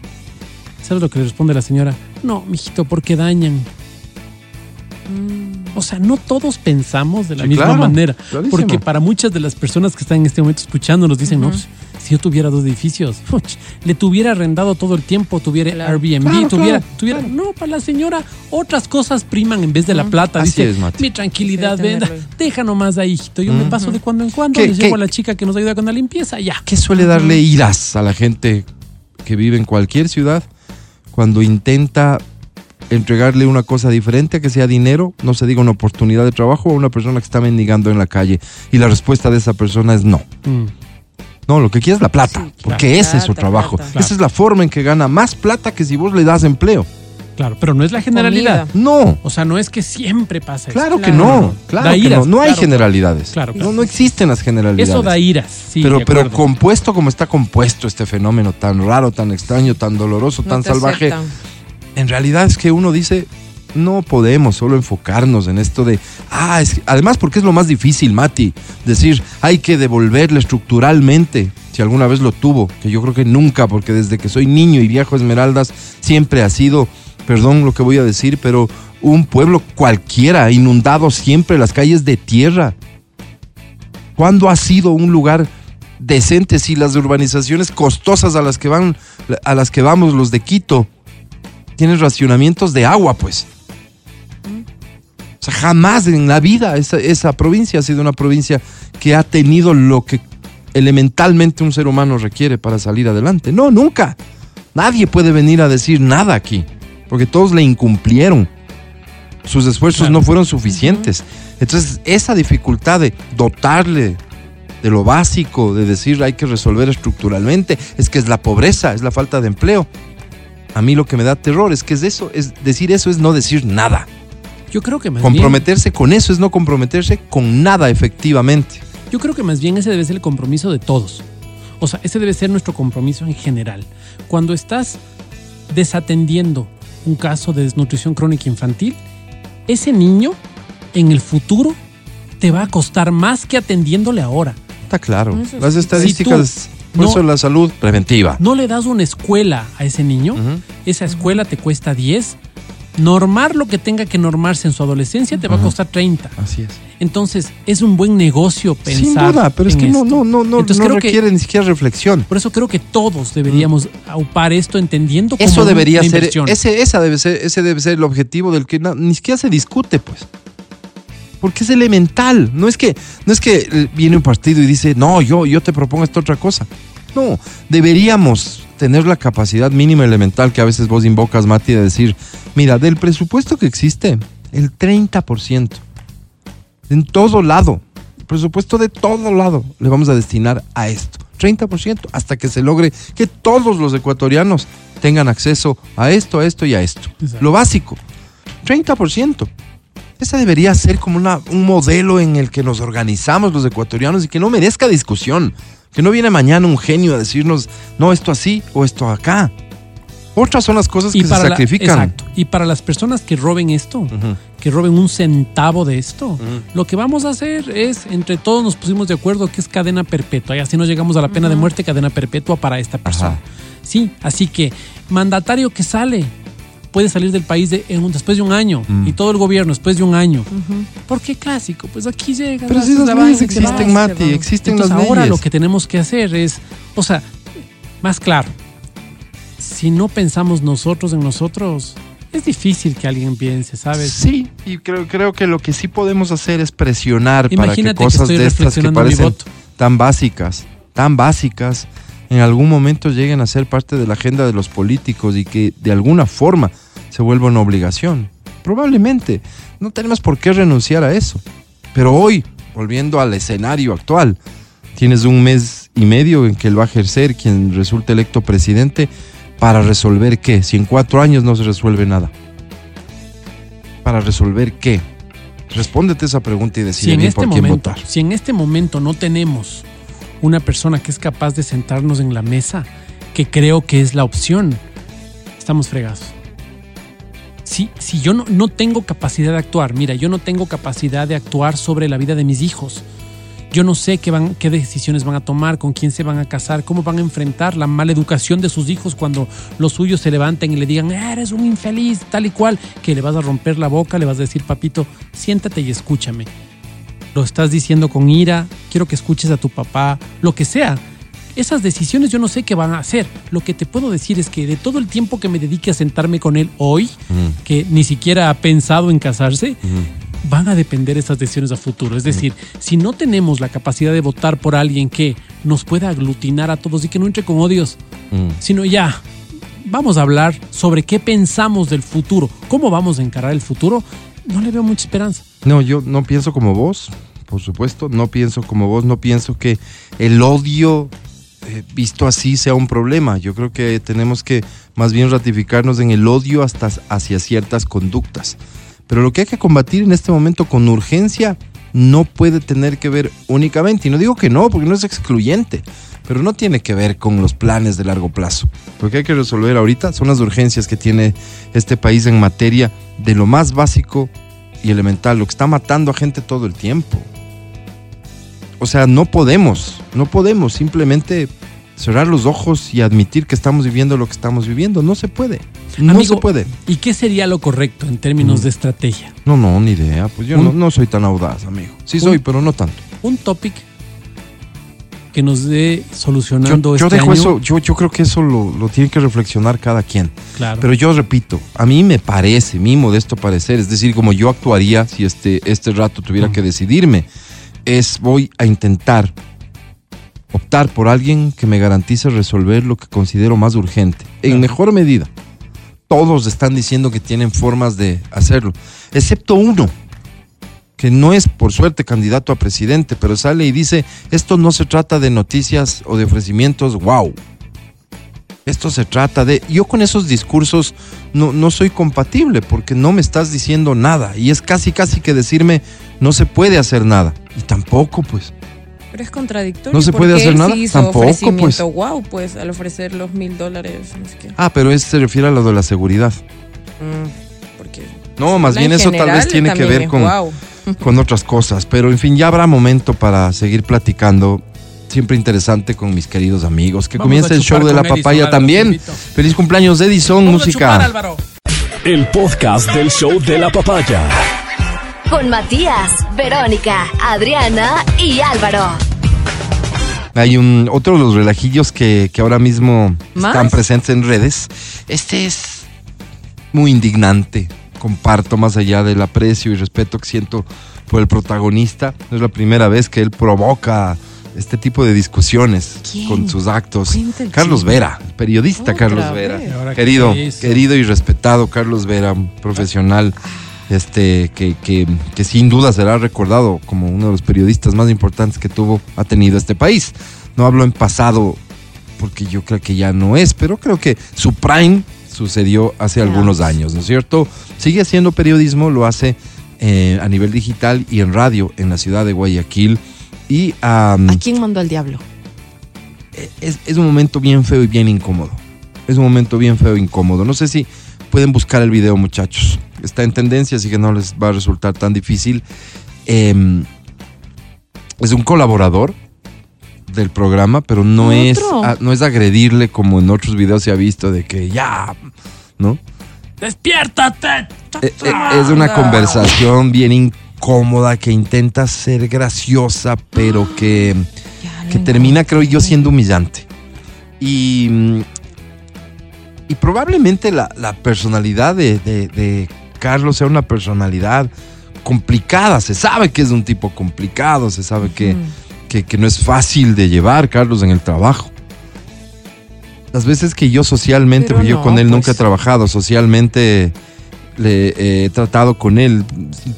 ¿Sabes lo que le responde la señora? No, mijito, porque dañan. O sea, no todos pensamos de la Sí, misma claro, manera. clarísimo. Porque para muchas de las personas que están en este momento escuchando nos dicen, no, pues, si yo tuviera dos edificios, le tuviera arrendado todo el tiempo, tuviera Claro. Airbnb, Claro, tuviera, claro, tuviera. No, para la señora, otras cosas priman en vez de la plata. Así Dice, es, Mati. mi tranquilidad, Sí, ven, tenerlo. deja nomás ahí, hijito. Yo me paso de cuando en cuando, ¿Qué- les qué- llevo a la chica que nos ayuda con la limpieza, ya. ¿Qué suele darle iras a la gente que vive en cualquier ciudad cuando intenta entregarle una cosa diferente, que sea dinero, no se diga una oportunidad de trabajo, a una persona que está mendigando en la calle? Y la respuesta de esa persona es no. Mm. No, lo que quiere es la plata, porque ese es su trabajo. plata. Esa es la forma en que gana más plata que si vos le das empleo. Claro, pero no es la generalidad. Comida. No, O sea, no es que siempre pasa eso. claro que Claro. no, claro Da que iras, no. No hay claro. generalidades. Claro, claro. No, no existen las generalidades. Eso da iras, sí. pero, pero compuesto como está compuesto este fenómeno tan raro, tan extraño, tan doloroso, No tan salvaje, aceptan. En realidad es que uno dice, no podemos solo enfocarnos en esto de, ah, es además porque es lo más difícil, Mati, decir, hay que devolverle estructuralmente, si alguna vez lo tuvo, que yo creo que nunca, porque desde que soy niño y viejo Esmeraldas, siempre ha sido, perdón lo que voy a decir, pero un pueblo cualquiera, inundado siempre, las calles de tierra. ¿Cuándo ha sido un lugar decente si las urbanizaciones costosas a las que van, a las que vamos los de Quito, tienen racionamientos de agua, pues? O sea, jamás en la vida esa, esa provincia ha sido una provincia que ha tenido lo que elementalmente un ser humano requiere para salir adelante. No, nunca. Nadie puede venir a decir nada aquí, porque todos le incumplieron. Sus esfuerzos Claro. no fueron suficientes. Entonces, esa dificultad de dotarle de lo básico, de decir hay que resolver estructuralmente, es que es la pobreza, es la falta de empleo. A mí lo que me da terror es que es eso, es decir eso es no decir nada. Yo creo que más bien- Comprometerse con eso es no comprometerse con nada efectivamente. Yo creo que más bien ese debe ser el compromiso de todos. O sea, ese debe ser nuestro compromiso en general. Cuando estás desatendiendo un caso de desnutrición crónica infantil, ese niño en el futuro te va a costar más que atendiéndole ahora. Está claro. Las estadísticas, Si tú por no- eso la salud preventiva. No le das una escuela a ese niño, Ujú. esa escuela te cuesta 10. Normar lo que tenga que normarse en su adolescencia te va a costar 30. Así es. Entonces, es un buen negocio pensar. Sin duda, pero es que no, no, no, no, Entonces, no creo que- requiere ni siquiera reflexión. Por eso creo que todos deberíamos aupar esto entendiendo como Eso una debería ser, inversión. ese, esa debe ser, ese debe ser el objetivo del que ni siquiera se discute, pues. Porque es elemental. No es que, no es que eh, viene un partido y dice, no, yo, yo te propongo esta otra cosa. No, deberíamos tener la capacidad mínima elemental que a veces vos invocas, Mati, de decir, mira, del presupuesto que existe, el 30%, en todo lado, presupuesto de todo lado, le vamos a destinar a esto. 30% hasta que se logre que todos los ecuatorianos tengan acceso a esto, a esto y a esto. Exacto. Lo básico. 30%. Esa debería ser como una- un modelo en el que nos organizamos los ecuatorianos y que no merezca discusión. Que no viene mañana un genio a decirnos, no, esto así o esto acá. Otras son las cosas que se la- sacrifican. exacto. Y para las personas que roben esto, que roben un centavo de esto, lo que vamos a hacer es, entre todos nos pusimos de acuerdo que es cadena perpetua. Y así no llegamos a la pena de muerte, cadena perpetua para esta persona. Ajá. Sí, así que mandatario que sale puede salir del país de- en un- después de un año Mm. y todo el gobierno después de un año. ¿Por qué clásico? Pues aquí llega. Pero si esas la leyes existen, Mati, existen Entonces las ahora leyes. lo que tenemos que hacer es, o sea, más claro, si no pensamos nosotros en nosotros, es difícil que alguien piense, ¿sabes? Sí, y creo, creo que lo que sí podemos hacer es presionar para que Imagínate que cosas estoy de estas que parecen voto. tan básicas, tan básicas, en algún momento lleguen a ser parte de la agenda de los políticos y que de alguna forma se vuelva una obligación. Probablemente. No tenemos por qué renunciar a eso. Pero hoy, volviendo al escenario actual, tienes un mes y medio en que él va a ejercer quien resulte electo presidente para resolver qué. Si en cuatro años no se resuelve nada. ¿Para resolver qué? Respóndete esa pregunta y Si decide en bien este por quién momento, votar. si en este momento no tenemos una persona que es capaz de sentarnos en la mesa, que creo que es la opción, estamos fregados. Si, si yo no, no tengo capacidad de actuar, mira, yo no tengo capacidad de actuar sobre la vida de mis hijos. Yo no sé qué, van, qué decisiones van a tomar, con quién se van a casar, cómo van a enfrentar la mala educación de sus hijos cuando los suyos se levanten y le digan, "Ah, eres un infeliz, tal y cual, que le vas a romper la boca, le vas a decir, papito, siéntate y escúchame. Lo estás diciendo con ira, quiero que escuches a tu papá, lo que sea. esas decisiones yo no sé qué van a hacer. Lo que te puedo decir es que de todo el tiempo que me dedique a sentarme con él hoy, que ni siquiera ha pensado en casarse, van a depender esas decisiones a futuro. Es decir, si no tenemos la capacidad de votar por alguien que nos pueda aglutinar a todos y que no entre con odios, sino ya, vamos a hablar sobre qué pensamos del futuro, cómo vamos a encarar el futuro, no le veo mucha esperanza. No, yo no pienso como vos, por supuesto, no pienso como vos, no pienso que el odio eh, visto así sea un problema. Yo creo que tenemos que más bien ratificarnos en el odio hasta hacia ciertas conductas. Pero lo que hay que combatir en este momento con urgencia no puede tener que ver únicamente, y no digo que no, porque no es excluyente, pero no tiene que ver con los planes de largo plazo. Lo que hay que resolver ahorita son las urgencias que tiene este país en materia de lo más básico y elemental, lo que está matando a gente todo el tiempo. O sea, no podemos, no podemos simplemente cerrar los ojos y admitir que estamos viviendo lo que estamos viviendo. No se puede. No Amigo, se puede. ¿Y qué sería lo correcto en términos de estrategia? No, no, ni idea. Pues yo Un- no, no soy tan audaz, amigo. Sí Un- soy, pero no tanto. Un topic que nos dé Yo, solucionando yo este dejo año. eso, yo, yo creo que eso lo, lo tiene que reflexionar cada quien. Claro. Pero yo repito, a mí me parece, mi modesto parecer, es decir, como yo actuaría si este, este rato tuviera que decidirme, es voy a intentar optar por alguien que me garantice resolver lo que considero más urgente, en Claro. mejor medida. Todos están diciendo que tienen formas de hacerlo, excepto uno, que no es por suerte candidato a presidente, pero sale y dice, esto no se trata de noticias o de ofrecimientos, wow. Esto se trata de... Yo con esos discursos no, no soy compatible porque no me estás diciendo nada. Y es casi, casi que decirme, no se puede hacer nada. Y tampoco, pues. Pero es contradictorio. ¿No se puede hacer nada? Sí hizo Tampoco, pues. Wow, pues al ofrecer los mil dólares. no sé qué. Ah, pero eso se refiere a lo de la seguridad. Mm, porque No, más en bien eso tal vez tiene que ver es con, con otras cosas. Pero en fin, ya habrá momento para seguir platicando. Siempre interesante con mis queridos amigos. Que Vamos comience el show de la Edison, papaya Álvaro, también. Feliz cumpleaños, Edison, Vamos a chupar, música. El podcast del show de la papaya. Con Matías, Verónica, Adriana y Álvaro. Hay un otro de los relajillos que, que ahora mismo ¿Más? están presentes en redes. Este es muy indignante. Comparto más allá del aprecio y respeto que siento por el protagonista. No es la primera vez que él provoca este tipo de discusiones ¿Quién? con sus actos. Carlos. Vera, el periodista Otra Carlos. Vera. ¿Y ahora qué Querido, querido y respetado Carlos Vera, un profesional este, que, que, que sin duda será recordado como uno de los periodistas más importantes que tuvo, ha tenido este país. No hablo en pasado porque yo creo que ya no es, pero creo que su prime sucedió hace algunos años, ¿no es cierto? Sigue haciendo periodismo, lo hace eh, a nivel digital y en radio en la ciudad de Guayaquil. Y ¿A quién mandó al diablo? es, es un momento bien feo y bien incómodo. Es un momento bien feo e incómodo. No sé si pueden buscar el video, muchachos. Está en tendencia, así que no les va a resultar tan difícil. Em, es un colaborador del programa, pero no es, Otro. a- no es agredirle como en otros videos se ha visto de que ya, ¿no? ¡Despiértate! Eh, eh, es una conversación bien incómoda que intenta ser graciosa, pero que que termina, creo yo, siendo humillante. Y, mm, y probablemente la, la personalidad de, de- de Carlos sea una personalidad complicada. Se sabe que es un tipo complicado, se sabe que, que, que no es fácil de llevar Carlos en el trabajo. Las veces que yo socialmente, porque yo no, con él nunca he pues. trabajado, socialmente le eh, he tratado con él,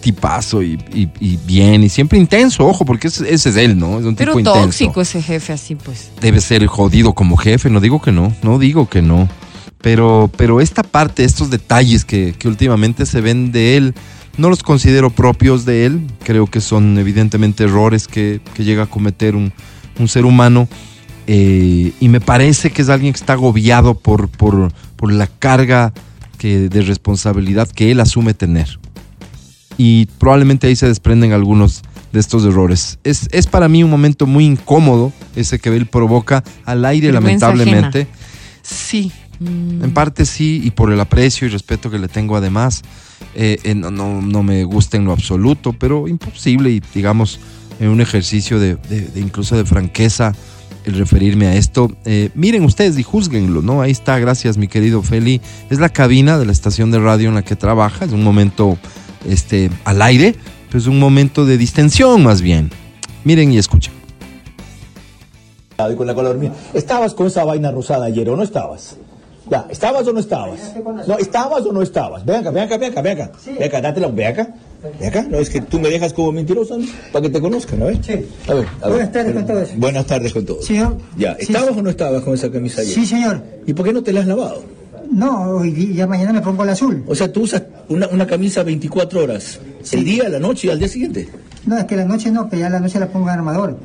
tipazo y, y- y bien, y siempre intenso, ojo, porque ese, ese es él, ¿no? Es un Pero tipo intenso tóxico ese jefe así, pues. debe ser jodido como jefe, no digo que no, no digo que no. Pero, pero esta parte, estos detalles que, que últimamente se ven de él, no los considero propios de él. Creo que son evidentemente errores que, que llega a cometer un, un ser humano. Eh, y me parece que es alguien que está agobiado por, por, por la carga que, de responsabilidad que él asume tener. Y probablemente ahí se desprenden algunos de estos errores. Es, es para mí un momento muy incómodo ese que él provoca al aire, Vergüenza lamentablemente. Sí, Mm. en parte sí, y por el aprecio y respeto que le tengo además, eh, eh, no, no, no me gusta en lo absoluto, pero imposible y digamos en un ejercicio de, de- de incluso de franqueza, referirme a esto. Eh, miren ustedes y juzguenlo, ¿no? Ahí está, gracias mi querido Feli. Es la cabina de la estación de radio en la que trabaja, es un momento este, al aire, pues un momento de distensión más bien. Miren y escuchen. con. ¿Estabas con esa vaina rosada ayer o no estabas? Ya, ¿estabas o no estabas? No, ¿estabas o no estabas? Ven acá, ven acá, ven acá, ven acá. Ven acá, dátela, ven acá. Ven acá. No, es que tú me dejas como mentiroso ¿no? para que te conozcan, ¿no? Sí. A ver, a ver. Buenas tardes con todos. Buenas tardes con todos. Señor. Ya, Sí. ¿estabas o no estabas con esa camisa ayer? Sí, señor. ¿Y por qué no te la has lavado? No, hoy día, ya mañana me pongo el azul. O sea, tú usas una, una camisa 24 horas, el día, la noche y al día siguiente. No, es que la noche no, pero ya la noche la pongo en armador.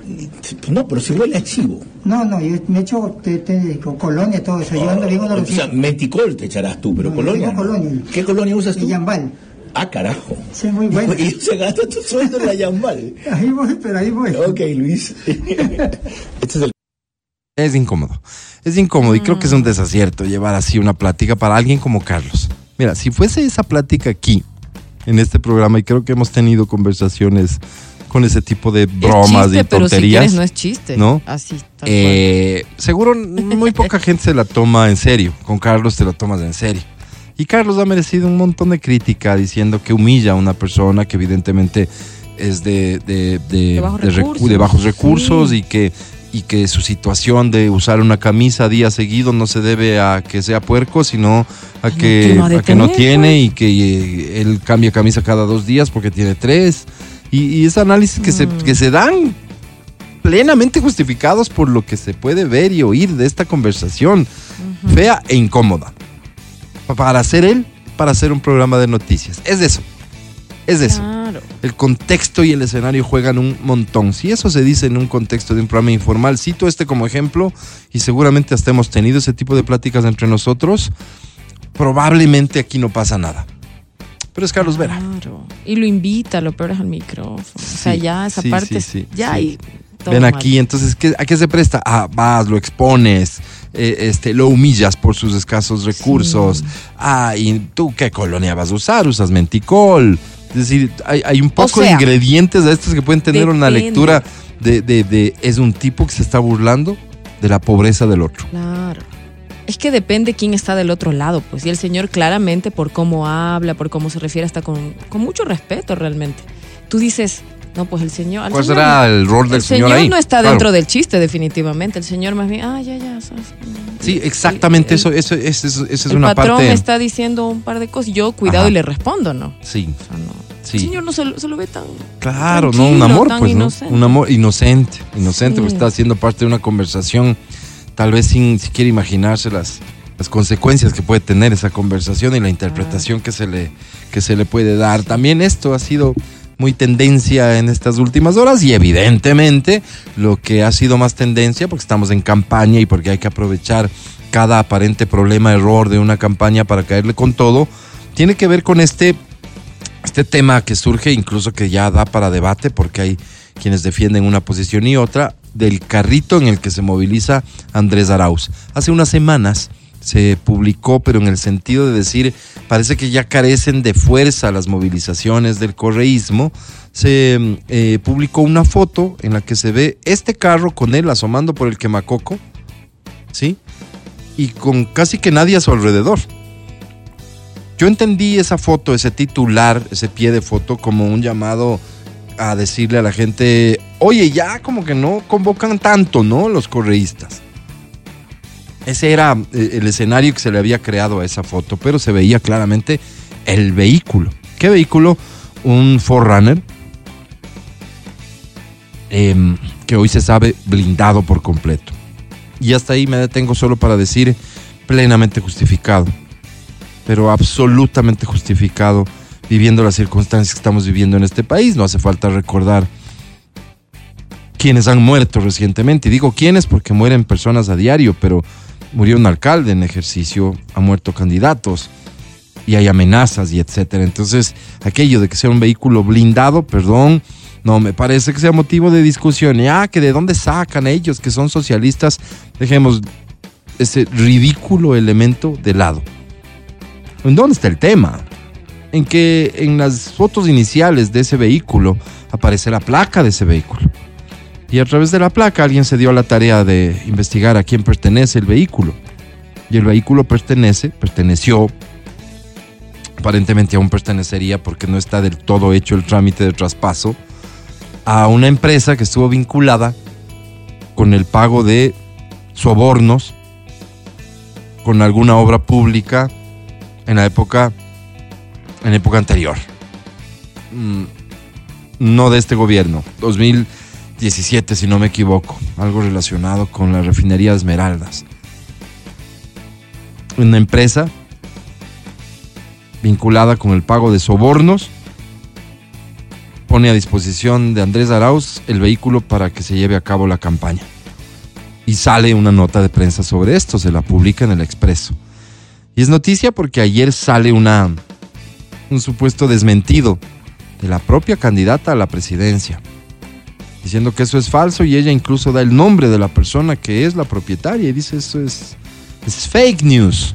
No, pero si huele a chivo. No, no, yo me echo te- te- con colonia, todo eso. Yo ando bien o sea, meticol te echarás tú, pero No, colonia. no. colonia. ¿Qué colonia usas tú? Yambal. Ah, carajo. Sí, muy bueno. Y se gasta tu sueldo en la Yambal. Ahí voy, pero ahí voy. Ok, Luis. este es el Es incómodo. Es incómodo y creo que es un desacierto llevar así una plática para alguien como Carlos. Mira, si fuese esa plática aquí, en este programa, y creo que hemos tenido conversaciones con ese tipo de bromas y pero si tonterías. quieres no es chiste. ¿no? Así, tal Eh, seguro muy poca gente se la toma en serio. Con Carlos te la tomas en serio. Y Carlos ha merecido un montón de crítica diciendo que humilla a una persona que evidentemente es de, de, de- De bajos de recu- recursos. bajos recursos Sí. y que y que su situación de usar una camisa día seguido no se debe a que sea puerco, sino a que, no ha de a que no tener, tiene pues. y que eh, él cambia camisa cada dos días porque tiene tres. Y, y es análisis que, se, Mm. que se dan plenamente justificados por lo que se puede ver y oír de esta conversación fea e incómoda. Pa- Para hacer él, para hacer un programa de noticias. Es eso. Es eso. Claro. El contexto y el escenario juegan un montón. Si eso se dice en un contexto de un programa informal, cito este como ejemplo y seguramente hasta hemos tenido ese tipo de pláticas entre nosotros, probablemente aquí no pasa nada. Pero es Carlos Vera. Claro. Y lo invita, lo peor es al micrófono. o sea, Sí, ya esa sí, parte, sí, sí, ya sí. y Ven mal. aquí, entonces, ¿qué- ¿a qué se presta? Ah, vas, lo expones, eh, este, lo humillas por sus escasos recursos. Sí. Ah, ¿y tú qué colonia vas a usar? Usas menticol. Es decir, hay, hay un poco de sea, ingredientes de estos que pueden tener una lectura de, de- de- es un tipo que se está burlando de la pobreza del otro. Claro. Es que depende quién está del otro lado, pues. Y el señor claramente por cómo habla, por cómo se refiere, hasta con, con mucho respeto realmente. Tú dices, no, pues el señor... ¿Cuál señor- será el rol del el señor, señor ahí? no está dentro del chiste, definitivamente. El señor más bien, ah, ya, ya. Sí, el- exactamente, el- eso, eso, eso, es el una patrón parte. me está diciendo un par de cosas, yo cuidado Ajá. y le respondo, ¿no? Sí, O sea, no. sí. El señor no se lo, se lo ve tan... Claro, no, un amor, pues, ¿no? inocente. Un amor inocente, inocente, Sí. porque está haciendo parte de una conversación, tal vez sin siquiera imaginarse las, las consecuencias que puede tener esa conversación y la interpretación que, se le, que se le puede dar. También esto ha sido muy tendencia en estas últimas horas y evidentemente lo que ha sido más tendencia, porque estamos en campaña y porque hay que aprovechar cada aparente problema, error de una campaña para caerle con todo, tiene que ver con este este tema que surge, incluso que ya da para debate, porque hay quienes defienden una posición y otra, del carrito en el que se moviliza Andrés Arauz. Hace unas semanas se publicó, pero en el sentido de decir, parece que ya carecen de fuerza las movilizaciones del correísmo, se mm, eh, publicó una foto en la que se ve este carro con él asomando por el quemacoco, ¿sí? Y con casi que nadie a su alrededor. Yo entendí esa foto, ese titular, ese pie de foto como un llamado a decirle a la gente, oye, ya como que no convocan tanto, ¿no? Los correístas. Ese era eh, el escenario que se le había creado a esa foto, pero se veía claramente el vehículo. ¿Qué vehículo? Un Forerunner, em, que hoy se sabe blindado por completo. Y hasta ahí me detengo solo para decir plenamente justificado pero absolutamente justificado viviendo las circunstancias que estamos viviendo en este país. No hace falta recordar quienes han muerto recientemente. Y digo quiénes porque mueren personas a diario, pero murió un alcalde en ejercicio, han muerto candidatos y hay amenazas y etcétera. Entonces, aquello de que sea un vehículo blindado, perdón, no me parece que sea motivo de discusión. Y, ah, que de dónde sacan ellos que son socialistas, dejemos ese ridículo elemento de lado. ¿En dónde está el tema? En que en las fotos iniciales de ese vehículo aparece la placa de ese vehículo. Y a través de la placa alguien se dio la tarea de investigar a quién pertenece el vehículo. Y el vehículo pertenece, perteneció, aparentemente aún pertenecería porque no está del todo hecho el trámite de traspaso, a una empresa que estuvo vinculada con el pago de sobornos con alguna obra pública en la época en época anterior. Mm, No de este gobierno, 2017 si no me equivoco, algo relacionado con la refinería de Esmeraldas. Una empresa vinculada con el pago de sobornos pone a disposición de Andrés Arauz el vehículo para que se lleve a cabo la campaña. Y sale una nota de prensa sobre esto, se la publica en el Expreso. Y es noticia porque ayer sale una, un supuesto desmentido de la propia candidata a la presidencia, diciendo que eso es falso y ella incluso da el nombre de la persona que es la propietaria y dice eso es, es fake news.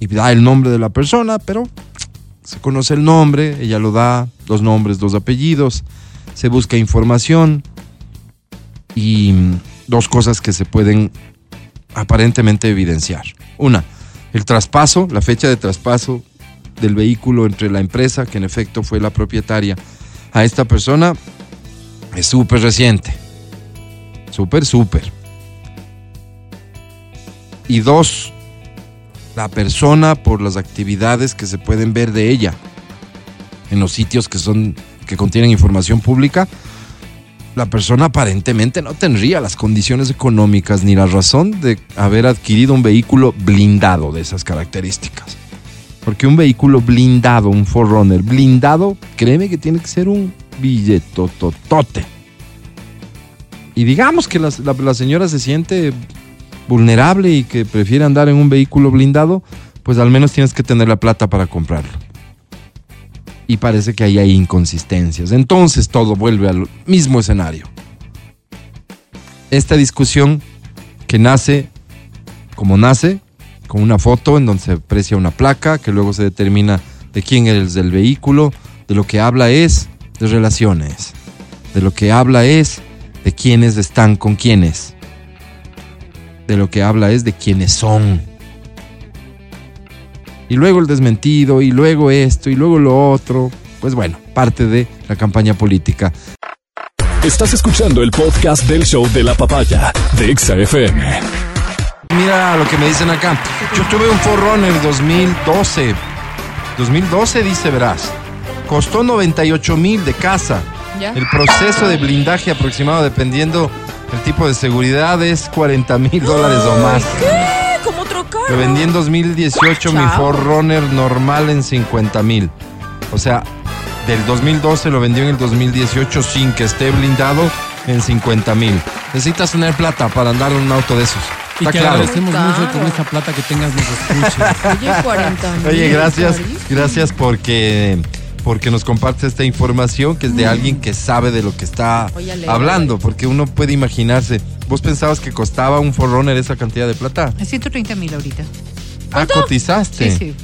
Y da el nombre de la persona, pero se conoce el nombre, ella lo da, dos nombres, dos apellidos, se busca información y dos cosas que se pueden aparentemente evidenciar. Una, el traspaso, la fecha de traspaso del vehículo entre la empresa, que en efecto fue la propietaria, a esta persona es súper reciente. Súper, súper. Y dos, la persona por las actividades que se pueden ver de ella en los sitios que son que contienen información pública, la persona aparentemente no tendría las condiciones económicas ni la razón de haber adquirido un vehículo blindado de esas características. Porque un vehículo blindado, un Forerunner blindado, créeme que tiene que ser un billetototote. Y digamos que la señora se siente vulnerable y que prefiere andar en un vehículo blindado, pues al menos tienes que tener la plata para comprarlo. Y parece que ahí hay inconsistencias. Entonces todo vuelve al mismo escenario. Esta discusión que nace como nace, una foto en donde se aprecia una placa, que luego se determina de quién es el vehículo, de lo que habla es de relaciones, de lo que habla es de quiénes están con quiénes, de lo que habla es de quiénes son. Y luego el desmentido, y luego esto, y luego lo otro. Pues bueno, parte de la campaña política. Estás escuchando el podcast del show de la papaya de Exa FM. Mira lo que me dicen acá. Yo tuve un Forerunner 2012. 2012 dice, verás. Costó 98 mil de casa. ¿Ya? El proceso de blindaje aproximado, dependiendo del tipo de seguridad, es 40 mil dólares o más. ¿Qué? Como otro carro. Lo vendí en 2018 mi. Forerunner normal en 50 mil. O sea, del 2012 lo vendió en el 2018 sin que esté blindado en 50 mil. Necesitas tener plata para andar en un auto de esos. Y Está que claro. agradecemos Claro. mucho con esta plata que tengas nos escuche. Oye, 40 mil. Oye, gracias, carísimo. gracias porque porque nos compartes esta información que es de alguien que sabe de lo que está Oye, hablando, porque uno puede imaginarse. ¿Vos pensabas que costaba un Forerunner esa cantidad de plata? Es 130 mil ahorita. Ah, cotizaste. Sí, sí.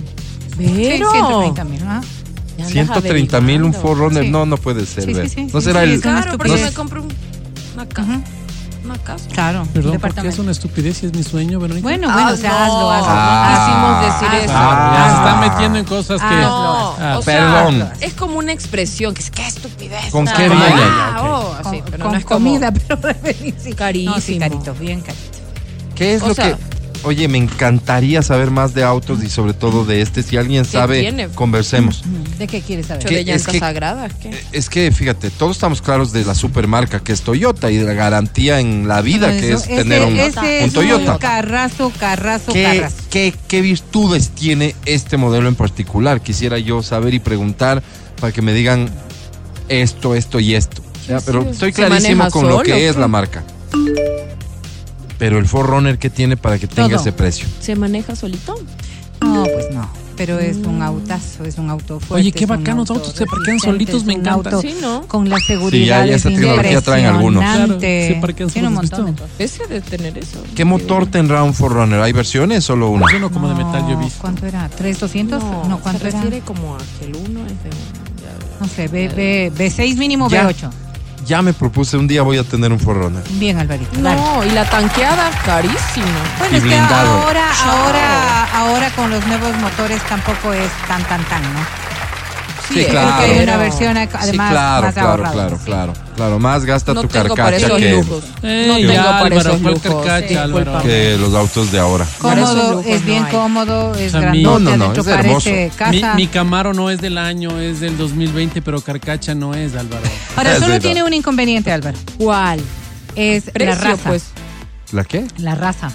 Pero. Sí, 130 mil. ¿ah? Ya andas 130 mil un. Forerunner, Sí. no, no puede ser. Sí, sí, no sí, será sí, el Claro, porque estupidez. me compro un- una casa. Ujú. Casa. Claro, Perdón, porque es una estupidez y es mi sueño, Verónica. Bueno, bueno, o sea, Ah, hazlo, no. hazlo. Ah. No quisimos decir eso. Ah, ya se Ah. está metiendo en cosas que. Ah, No, Ah, o sea, perdón. es como una expresión que es que estupidez. ¿Con Ah, qué ah, viene? ah, Ok. oh, Con, así, pero con no es como- comida, pero sí. Carísimo. No, sí, carito, bien carito. ¿Qué es O lo sea- que.? Oye, me encantaría saber más de autos y sobre todo de este. Si alguien sabe, tiene? conversemos. ¿De qué quieres saber? ¿Qué? de Es llantas que- sagradas. ¿qué? Es que fíjate, todos estamos claros de la supermarca que es Toyota y de la garantía en la vida que es Ese- tener un, ese un es Toyota. Un carrazo, carrazo, ¿Qué, carrazo. qué, qué virtudes tiene este modelo en particular? Quisiera yo saber y preguntar para que me digan esto, esto y esto. Ya, pero estoy ¿Se clarísimo con lo que es la marca. Pero el Forerunner, ¿qué tiene para que tenga Todo. ese precio? ¿Se maneja solito? No, pues no. Pero es un autazo, es un auto fuerte. Oye, qué bacano, auto autos se parquean solitos, me encanta. auto Sí, ¿no? Con la Sí, seguridad. ya esa tecnología traen algunos. Claro, se parquean Tiene un montón de de tener eso. ¿Qué motor tendrá un Forerunner? ¿Hay versiones? Solo uno. Yo no como de metal yo he visto. ¿Cuánto era? ¿3,200? No, No, ¿cuánto se era? refiere como a que el uno es de uno. ya. No sé, B, B, B6 mínimo, Ya. B8. Ya me propuse, un día voy a tener un Forerunner. Bien, Alvarito. dale. No, y la tanqueada, carísima. Bueno, Y es que ahora, ahora, ahora con los nuevos motores tampoco es tan, tan, tan, ¿no? Sí, creo claro. que hay una versión además sí, claro, más claro, ahorrada. claro, sí. claro, claro. Más gasta No tu carcacha que. Ey, no tengo para Álvaro, esos ¿cuál lujos. carcacha, Álvaro? Discúlpame. que los autos de ahora. Cómodo, lujos es bien cómodo, es O sea, grandote, No, no, es hermoso. Mi, Camaro no es del año, es del 2020, pero Carcacha no es, Álvaro. Ahora, solo verdad. tiene un inconveniente, Álvaro. ¿Cuál? Es la Precio, raza. pues. ¿La qué? La raza.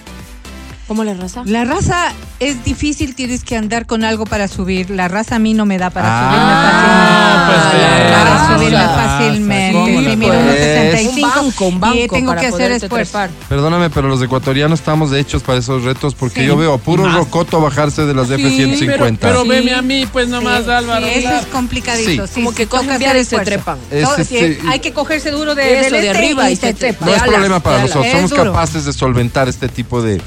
¿Cómo le raza? La raza es difícil, tienes que andar con algo para subir. La raza a mí no me da para Ah, pues, subirme fácilmente. la para raza. subirme ¿cómo fácilmente. La Sí, mido puedes? 1.65 Un banco, un banco y tengo para que hacer esfuerzo. trepar. Perdóname, pero los ecuatorianos estamos hechos para esos retos porque Sí. yo veo a puro rocoto bajarse de las F-150. pero, pero Sí. veme a mí, pues nomás, Sí, Álvaro. sí, eso claro. es complicadito. Sí. Sí, Como sí, que cogen y se trepan. Es No, sí, hay que cogerse duro de, Eso, de arriba y se se trepa. No es problema para nosotros, somos capaces de solventar este tipo de,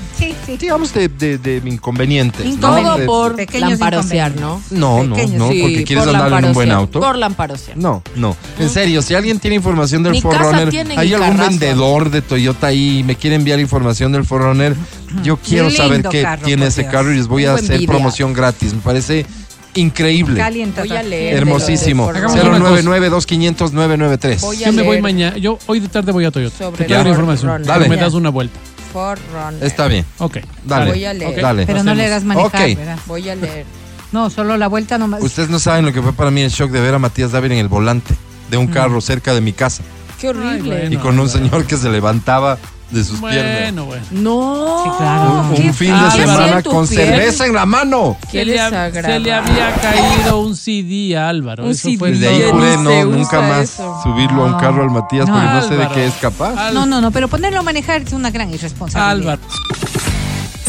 digamos, de, inconvenientes. Todo por lamparosear, ¿no? No, no, no, porque quieres andar en un buen auto. Por lamparosear. No, no. En serio, si alguien tiene información del Forerunner, hay algún carrazo. vendedor de Toyota ahí y me quiere enviar información del Forerunner, yo quiero saber qué carro, tiene ese Dios. carro y les voy a hacer envidia. promoción gratis. Me parece increíble. Calienta. Voy a leer. Hermosísimo. de lo del Hagamos una cosa. 099-2500-993. Voy a Yo me voy mañana. Yo hoy de tarde voy a Toyota. Sobre Te quiero la información. Dale. Me das una vuelta. Forerunner. Está bien. Ok. Dale. Voy a leer. Ok. Pero no le hagas manejar, Ok. ¿verdad? Voy a leer. No, solo la vuelta nomás. Ustedes no saben lo que fue para mí el shock de ver a Matías Dávila en el volante de un carro cerca de mi casa Qué horrible. Ay, y bueno. con un señor que se levantaba de sus piernas. Bueno, bueno. No. Sí, claro. Un, ¿Qué un fin de semana con cerveza en la mano. Qué Se le, ha- desagradable. se le había caído un CD a Álvaro. Un Eso CD. fue Desde ahí juré no, nunca más eso. subirlo a un carro al Matías No. porque no sé de qué es capaz. No, no, no, pero ponerlo a manejar es una gran irresponsabilidad. Álvaro.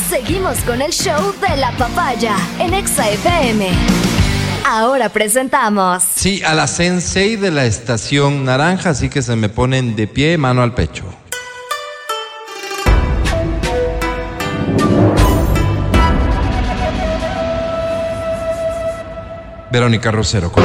Seguimos con el show de la papaya en Exa FM. Ahora presentamos Sí, a la sensei de la estación naranja, así que se me ponen de pie, mano al pecho. Verónica Rosero, con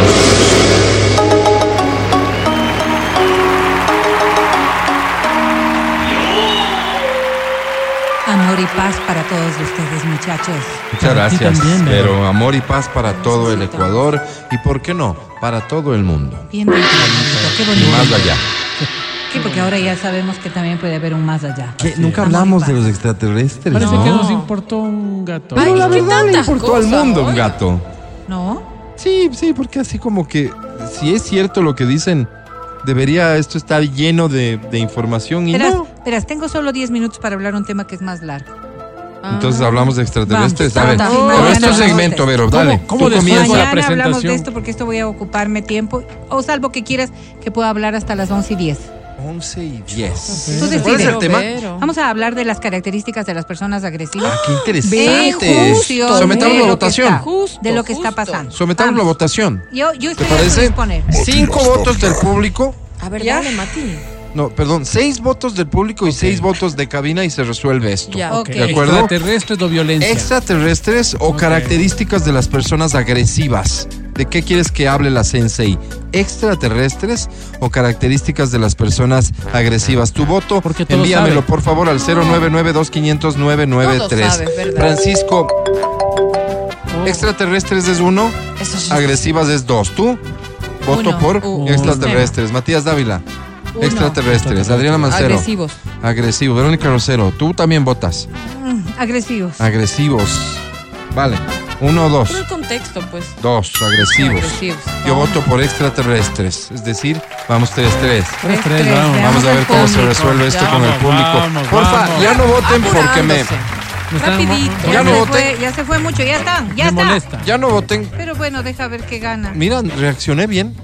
Amor y paz para todos ustedes, muchachos. Muchas gracias, también, pero amor y paz para todo el Ecuador y, ¿por qué no?, para todo el mundo. Bien bonito, bonito, qué Y más allá. Sí, porque ahora ya sabemos que también puede haber un más allá. ¿Qué? Nunca hablamos de los extraterrestres, Parece ¿no? que nos importó un gato. Ay, Pero la ¿qué verdad le importó al mundo un gato. ¿No? Sí, sí, porque así como que si es cierto lo que dicen, debería esto estar lleno de, de información y no. Verás, tengo solo 10 minutos para hablar un tema que es más largo. Entonces hablamos de extraterrestres. Vamos, a ver, vamos, pero mañana esto es hablamos segmento, de Vero, ¿Cómo- dale. cómo con la Mañana hablamos presentación? de esto porque esto voy a ocuparme tiempo. O salvo que quieras que pueda hablar hasta las 11 y 10. 11 y 10. Tú ¿Cuál es decides. el tema? Vamos a hablar de las características de las personas agresivas. Ah, qué Ve, interesante. justo Sometamos de la lo que votación. está- Justo, de lo que está justo. pasando. Sometamos la votación. Yo, yo ¿Te estoy a parece? disponer. Cinco votos del público. A ver, ¿Ya? dale, Mati. No, perdón, seis votos del público y seis votos de cabina y se resuelve esto. ¿De acuerdo? Extraterrestres o violencia. Extraterrestres o características de las personas agresivas. ¿De qué quieres que hable la sensei? ¿Extraterrestres o características de las personas agresivas? Tu voto, envíamelo por favor al 099-2500-993. Todos saben, ¿verdad? Francisco, extraterrestres es uno, Eso agresivas es dos. ¿Tú? Voto Uno. por Uh, extraterrestres. Matías Dávila, Uno. extraterrestres. Adriana Mancero, agresivos. agresivo. Verónica Rosero, tú también votas. Mm, agresivos. Agresivos. Vale. Uno o dos. Por el contexto, pues. Dos, agresivos. Agresivos. Yo voto por extraterrestres. Es decir, vamos 3-3. Tres, tres, Tres, vamos. Vamos a ver cómo se resuelve esto con el público. vamos, Porfa, vamos. ya no voten porque me. Rapidito. Ya Ya, no se voten. fue, ya se fue mucho, ya están, ya me está. molesta. Ya no voten. Pero bueno, deja ver qué gana. Mira, reaccioné bien.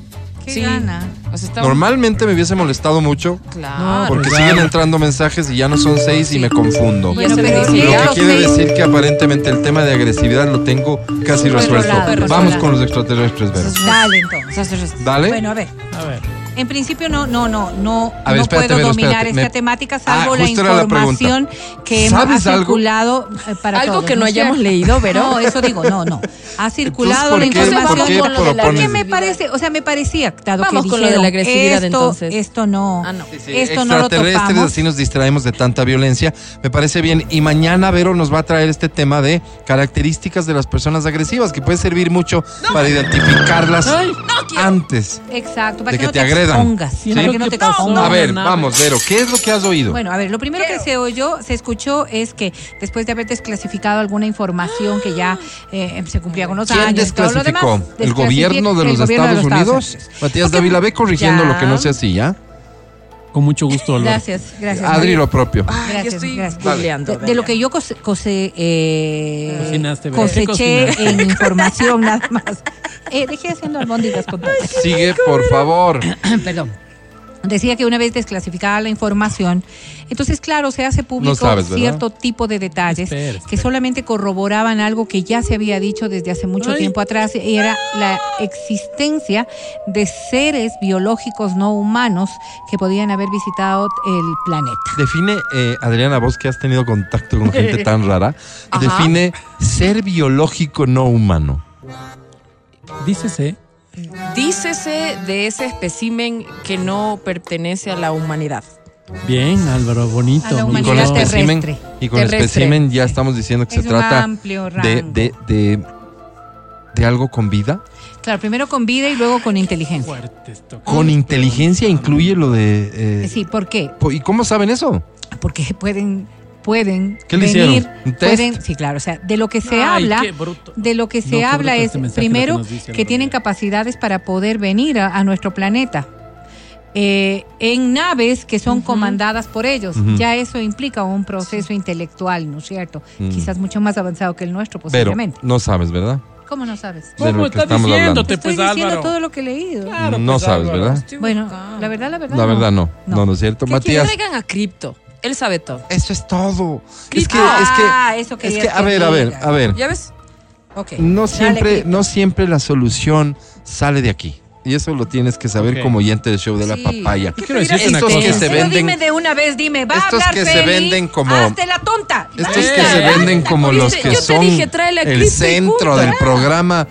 ¿Qué Sí. gana? O sea, está Normalmente me hubiese molestado mucho Claro. porque siguen entrando mensajes y ya no son seis y me confundo. Bueno, pero Lo que quiere decir que aparentemente el tema de agresividad lo tengo casi resuelto. Vamos con los extraterrestres, Vero. Dale entonces. Dale. Bueno, a ver. A ver. En principio no, no, no, no, A ver, no espérate, puedo Vero, dominar espérate. esta Me- temática salvo Ah, la era la información que hemos circulado eh, para Algo todos, que no hayamos cierto? leído, Vero. No, eso digo, no, no. Ha circulado ¿por la información. por qué Vamos con lo de la propones- Porque me parece, o sea, me parecía, dado Vamos que con lo de la agresividad, esto, entonces. Esto no, Ah, no. esto no lo topamos. así nos distraemos de tanta violencia. Me parece bien. Y mañana Vero nos va a traer este tema de características de las personas agresivas, que puede servir mucho para identificarlas antes. Exacto, para de que, que no te te, agredan. Expongas. Sí, para que no te expongas. a ver, vamos, Vero, ¿qué es lo que has oído? Bueno, a ver, lo primero que se oyó, se escuchó es que después de haber desclasificado alguna información que ya eh, se cumplía con los ¿Quién años, y todo lo desclasificó? demás, ¿El gobierno de el los gobierno de Estados los Unidos? Unidos. Matías Porque- Dávila, ve corrigiendo Ya. lo que no sea así, ¿ya? Con mucho gusto, Álvaro. Gracias, gracias. Adri, lo propio. Gracias, yo estoy gracias. googleando. De, de lo que yo cose, cose- eh, Cocinaste, ¿verdad? ¿Qué coseché en información nada más. Eh, dejé haciendo albóndigas con todo. Sigue, por favor. Perdón. Decía que una vez desclasificada la información, entonces claro, se hace público No sabes, ¿verdad? cierto tipo de detalles Espera, que solamente corroboraban algo que ya se había dicho desde hace mucho Ay. tiempo atrás, y era la existencia de seres biológicos no humanos que podían haber visitado el planeta. Define, eh, Adriana, vos que has tenido contacto con gente tan rara, Ajá. define ser biológico no humano. Dícese, Dícese de ese espécimen que no pertenece a la humanidad. bien, Álvaro, bonito. A la muy Y con Humanidad bien. espécimen, terrestre. y con Terrestre, espécimen ya estamos diciendo que Es se trata de, rango. de, de, de algo con vida. Claro, primero con vida y luego con inteligencia. Con inteligencia incluye lo de... eh, Sí, ¿por qué? ¿Y cómo saben eso? Porque pueden pueden ¿Qué le venir, hicieron? ¿Un test? pueden, sí, claro, o sea, de lo que se Ay, habla, de lo que se No, habla es este primero que que tienen capacidades para poder venir a, a nuestro planeta. eh, en naves que son comandadas por ellos. Ujú. Ya eso implica un proceso intelectual, ¿no es cierto? Mm. Quizás mucho más avanzado que el nuestro, Pero posiblemente. no sabes, ¿verdad? ¿Cómo no sabes? ¿Cómo que estás diciéndote, Estoy pues, diciendo Álvaro? todo lo que he leído. Claro, no pues, sabes, Álvaro. ¿verdad? Estoy Bueno, la verdad, la verdad. La verdad no. No, no, es cierto. Que, que Matías, traigan a Cripto. Él sabe todo. eso es todo. Es que, Ah, es eso que, es querías que, a ver, a ver, a ver. ¿Ya ves? Ok. No Dale, siempre, Cristo. no siempre la solución sale de aquí. Y eso lo tienes que saber Ok. como oyente del show de la Sí. papaya. Yo quiero decirte una Estos que se Pero venden, dime de una vez, dime, va estos a hablar que se Feli? venden como- Hazte la tonta. estos que se venden como los que yo te son dije, tráele a el centro del programa,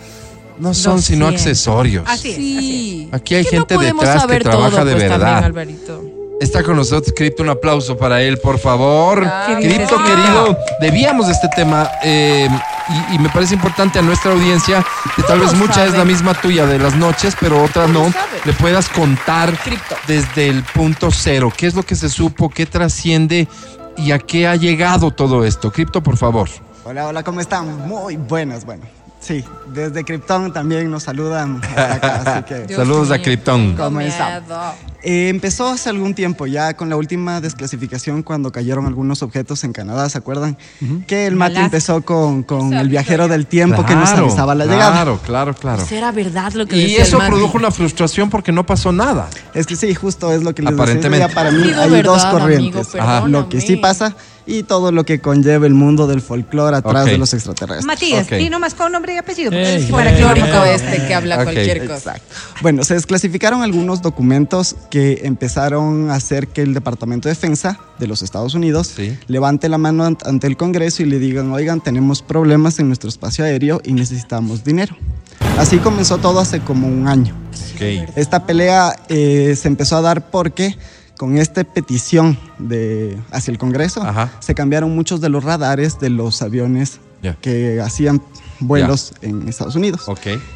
no son Lo sino siento. accesorios. Así es, así Sí. Aquí hay gente no detrás que trabaja todo, de pues, verdad. También, Alvarito. Está con nosotros Cripto, un aplauso para él, por favor. Ah, ¿Qué Cripto, querido, debíamos de este tema eh, y, y me parece importante a nuestra audiencia, que tal vez ¿Cómo mucha es la misma tuya de las noches, pero otra no, le puedas contar Cripto. desde el punto cero. ¿Qué es lo que se supo? ¿Qué trasciende? ¿Y a qué ha llegado todo esto? Cripto, por favor. Hola, hola, ¿cómo están? Muy buenas, bueno. Sí, desde Krypton también nos saludan por acá, así que... Dios Saludos a mío. Krypton. ¿Cómo está? Miedo. Eh, empezó hace algún tiempo ya con la última desclasificación cuando cayeron algunos objetos en Canadá, ¿se acuerdan? Que el mate Alaska. empezó con, con el viajero del tiempo que nos avisaba la llegada. Claro, claro, claro. ¿Será verdad lo que Y decía el eso Mati? produjo una frustración porque no pasó nada. Es que sí, justo es lo que les decía. Aparentemente. Ya para mí hay verdad, dos amigo, corrientes. Lo que sí pasa y todo lo que conlleva el mundo del folclore atrás de los extraterrestres. Matías, di nomás con nombre y apellido. Ey, Sí, ey, para que Folclórico lo ey. este que habla cualquier cosa. Exacto. Bueno, se desclasificaron algunos documentos que empezaron a hacer que el Departamento de Defensa de los Estados Unidos Sí. levante la mano ant- ante el Congreso y le digan, oigan, tenemos problemas en nuestro espacio aéreo y necesitamos dinero. Así comenzó todo hace como un año. Esta pelea eh, se empezó a dar porque con esta petición de, hacia el Congreso Ajá. se cambiaron muchos de los radares de los aviones que hacían vuelos en Estados Unidos.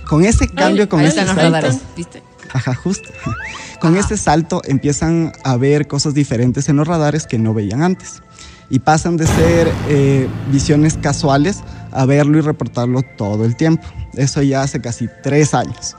Con ese cambio, con ese salto, radares, ¿viste? Ajá, justo. Con este salto empiezan a ver cosas diferentes en los radares que no veían antes. Y pasan de ser eh, visiones casuales a verlo y reportarlo todo el tiempo. Eso ya hace casi tres años.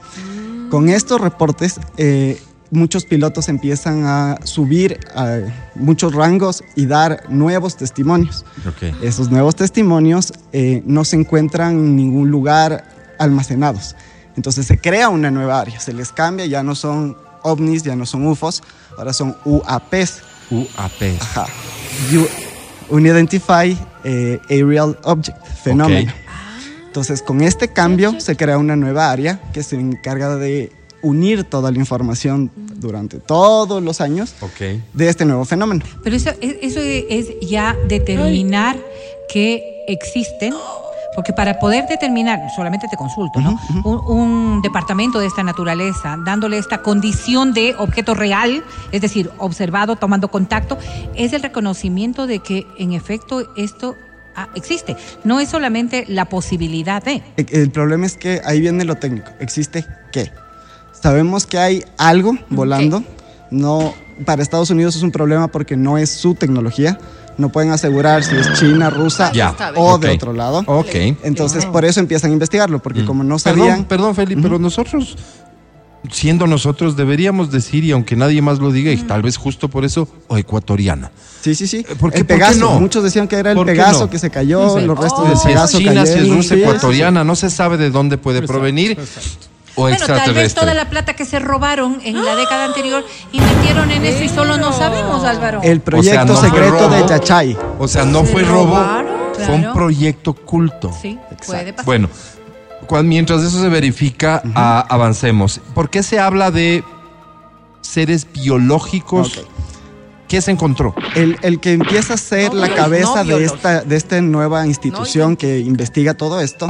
Con estos reportes, eh, muchos pilotos empiezan a subir a muchos rangos y dar nuevos testimonios. Ok. Esos nuevos testimonios eh, no se encuentran en ningún lugar almacenados. Entonces se crea una nueva área, se les cambia, ya no son ovnis, ya no son UFOs, ahora son UAPs. UAP. Ajá. U- Unidentified eh, Aerial Object, fenómeno. Entonces con este cambio se crea una nueva área que se encarga de unir toda la información durante todos los años de este nuevo fenómeno. Pero eso, es- eso es ya determinar que existen, porque para poder determinar, solamente te consulto, ¿no? un, un departamento de esta naturaleza, dándole esta condición de objeto real, es decir, observado, tomando contacto, es el reconocimiento de que en efecto esto ah, existe. No es solamente la posibilidad de. E- El problema es que ahí viene lo técnico. ¿Existe qué? Sabemos que hay algo volando. No, para Estados Unidos es un problema porque no es su tecnología. No pueden asegurar si es China, rusa Ya, o de ok. otro lado. Ok. Entonces, por eso empiezan a investigarlo, porque como no Perdón, sabían. perdón, Feli, pero nosotros, siendo nosotros, deberíamos decir, y aunque nadie más lo diga, y tal vez justo por eso, o ecuatoriana. Sí, sí, sí. ¿Por qué- por qué el Pegaso. no? Muchos decían que era el ¿Por qué Pegaso no? que se cayó, los restos del si es Pegaso China, si es cayeron. Sí, ecuatoriana, no se sabe de dónde puede provenir. O Bueno, tal vez toda la plata que se robaron en la década anterior invirtieron en eso y solo no sabemos, Álvaro. El proyecto no secreto de. Chachay. O sea, no ¿Se fue robo, robaron? fue un proyecto oculto. Sí, puede pasar. Bueno, mientras eso se verifica, ah, avancemos. ¿Por qué se habla de seres biológicos? ¿Qué se encontró? El, el que empieza a ser No la cabeza no de, esta, de esta nueva institución que investiga todo esto,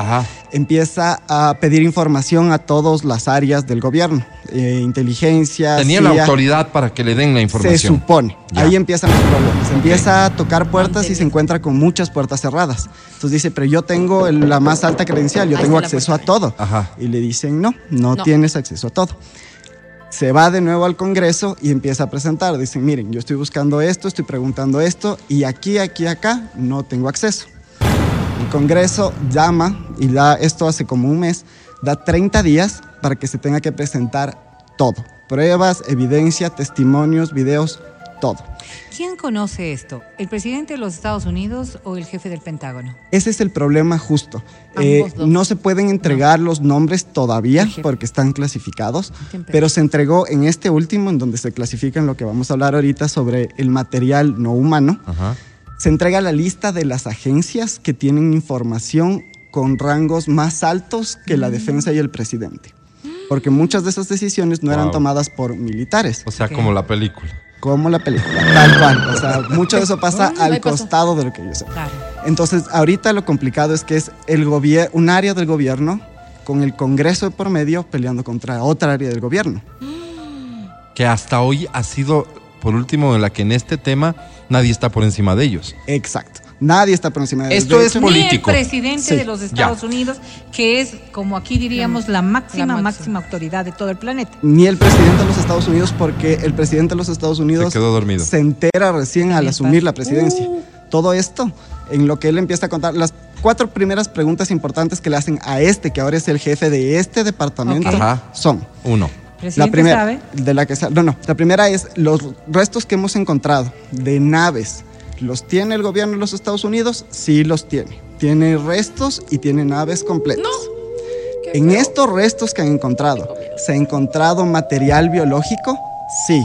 empieza a pedir información a todas las áreas del gobierno, eh, inteligencia. Tenía la CIA. autoridad para que le den la Se información. supone. Ya. Ahí empiezan los problemas. Empieza a tocar puertas y se encuentra con muchas puertas cerradas. Entonces dice, pero yo tengo la más alta credencial, yo Ahí tengo la acceso a todo. Ajá. Y le dicen, no, no, No. tienes acceso a todo. Se va de nuevo al Congreso y empieza a presentar. Dicen, miren, yo estoy buscando esto, estoy preguntando esto y aquí, aquí, acá no tengo acceso. El Congreso llama y da esto hace como un mes, da 30 días para que se tenga que presentar todo. Pruebas, evidencia, testimonios, videos, todo. ¿Quién conoce esto? ¿El presidente de los Estados Unidos o el jefe del Pentágono? Ese es el problema justo. Eh, no se pueden entregar los nombres todavía porque están clasificados, pero se entregó en este último, en donde se clasifican lo que vamos a hablar ahorita sobre el material no humano. Se entrega la lista de las agencias que tienen información con rangos más altos que Mm. la defensa y el presidente. Porque muchas de esas decisiones no eran tomadas por militares. O sea, como la película. Como la película, tal cual. O sea, mucho de eso pasa ahí al pasa. costado de lo que yo sé. Claro. Entonces, ahorita lo complicado es que es el un área del gobierno con el Congreso de por medio peleando contra otra área del gobierno. Que hasta hoy ha sido, por último, en la que en este tema nadie está por encima de ellos. Exacto. Nadie está por encima de Esto es político. Ni el presidente Sí, de los Estados Unidos, que es, como aquí diríamos, la máxima, máxima. máxima autoridad de todo el planeta. Ni el presidente de los Estados Unidos, porque el presidente de los Estados Unidos Se quedó dormido. se entera recién al asumir la presidencia. Todo esto, en lo que él empieza a contar, las cuatro primeras preguntas importantes que le hacen a este, que ahora es el jefe de este departamento, son. Uno. ¿Presidente La primera, sabe? de la que no, no, la primera es los restos que hemos encontrado de naves. ¿Los tiene el gobierno de los Estados Unidos? Sí, los tiene. Tiene restos y tiene naves completas. En estos restos que han encontrado, ¿se ha encontrado material biológico? Sí.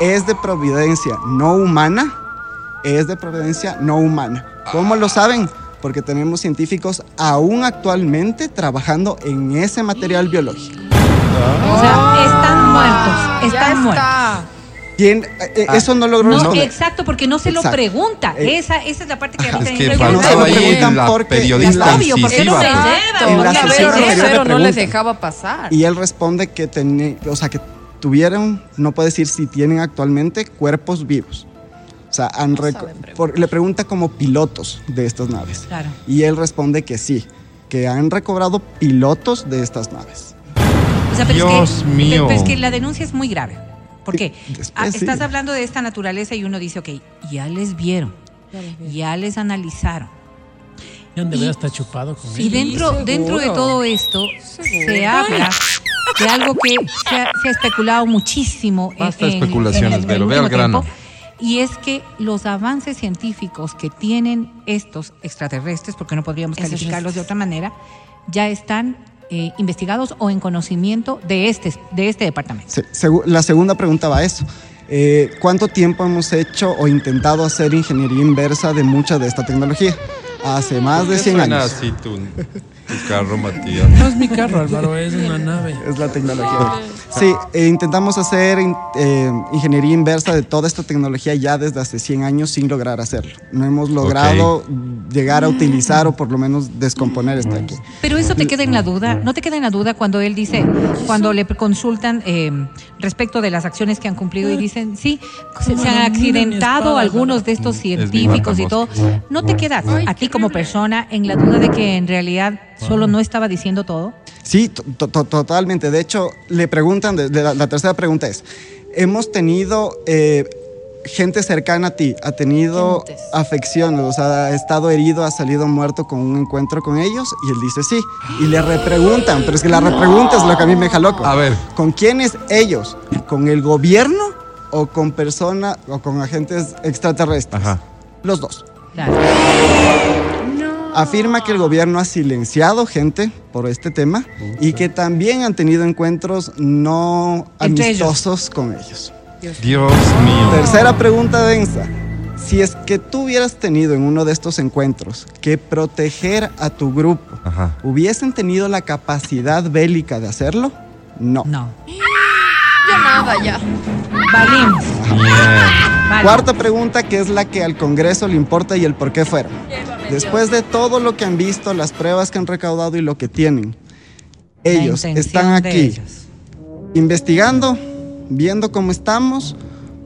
¿Es de providencia no humana? Es de providencia no humana. ¿Cómo lo saben? Porque tenemos científicos aún actualmente trabajando en ese material biológico. O sea, están muertos, están muertos. ¿Quién? Eh, Eso no logró No, responder. exacto, porque no se lo Exacto. pregunta. Eh, esa, esa es la parte que a mí Es también que me pregunta. No se lo preguntan la porque- periodista Obvio, porque no se lleva. No les dejaba pasar. Y él responde que tenía, o sea, que tuvieron, no puede decir si tienen actualmente cuerpos vivos. O sea, han por- le pregunta como pilotos de estas naves. Claro. Y él responde que sí, que han recobrado pilotos de estas naves. O sea, pero es Dios que, mío. pero es que la denuncia es muy grave. ¿Por qué? Después Ah, sí. Estás hablando de esta naturaleza y uno dice, ok, ya les vieron, ya les analizaron. Ya han de ver hasta chupado con Y dentro, seguro. dentro de todo esto Seguro. se habla de algo que se ha, se ha especulado muchísimo en, Basta en- especulaciones, en el Vero, ve al último grano. tiempo, y es que los avances científicos que tienen estos extraterrestres, porque no podríamos calificarlos de otra manera, ya están eh, investigados o en conocimiento de este, de este departamento. Se- segu- la segunda pregunta va a eso. Eh, ¿Cuánto tiempo hemos hecho o intentado hacer ingeniería inversa de mucha de esta tecnología? Hace más de ¿Qué 100 suena años. así tú? Tu carro, Matías. No es mi carro, Álvaro, es una nave. Es la tecnología. Sí, eh, intentamos hacer in- eh, ingeniería inversa de toda esta tecnología ya desde hace 100 años sin lograr hacerlo. No hemos logrado llegar a utilizar o por lo menos descomponer esta aquí. Pero eso te queda en la duda, ¿no te queda en la duda cuando él dice, cuando le consultan eh, respecto de las acciones que han cumplido y dicen, sí, se, se han accidentado algunos de estos científicos y todo, ¿no te quedas a ti como persona en la duda de que en realidad solo no estaba diciendo todo? Sí, to- to- totalmente. De hecho, le preguntan, de- de la, la tercera pregunta es, hemos tenido eh, gente cercana a ti, ha tenido afecciones, o sea, ha estado herido, ha salido muerto con un encuentro con ellos, y él dice sí. Y le repreguntan, pero es que la repregunta es lo que a mí me deja loco. A ver. ¿Con quiénes ellos? ¿Con el gobierno o con personas o con agentes extraterrestres? Ajá. Los dos. Afirma que el gobierno ha silenciado gente por este tema y que también han tenido encuentros no ellos. amistosos con ellos. Dios mío. Tercera pregunta densa. Si es que tú hubieras tenido en uno de estos encuentros que proteger a tu grupo, Ajá. ¿hubiesen tenido la capacidad bélica de hacerlo? No. No. Ya nada, ya. Valimos. Vale. Cuarta pregunta, que es la que al Congreso le importa y el por qué fueron. Después de todo lo que han visto, las pruebas que han recaudado y lo que tienen, ellos están aquí ellos. investigando, viendo cómo estamos,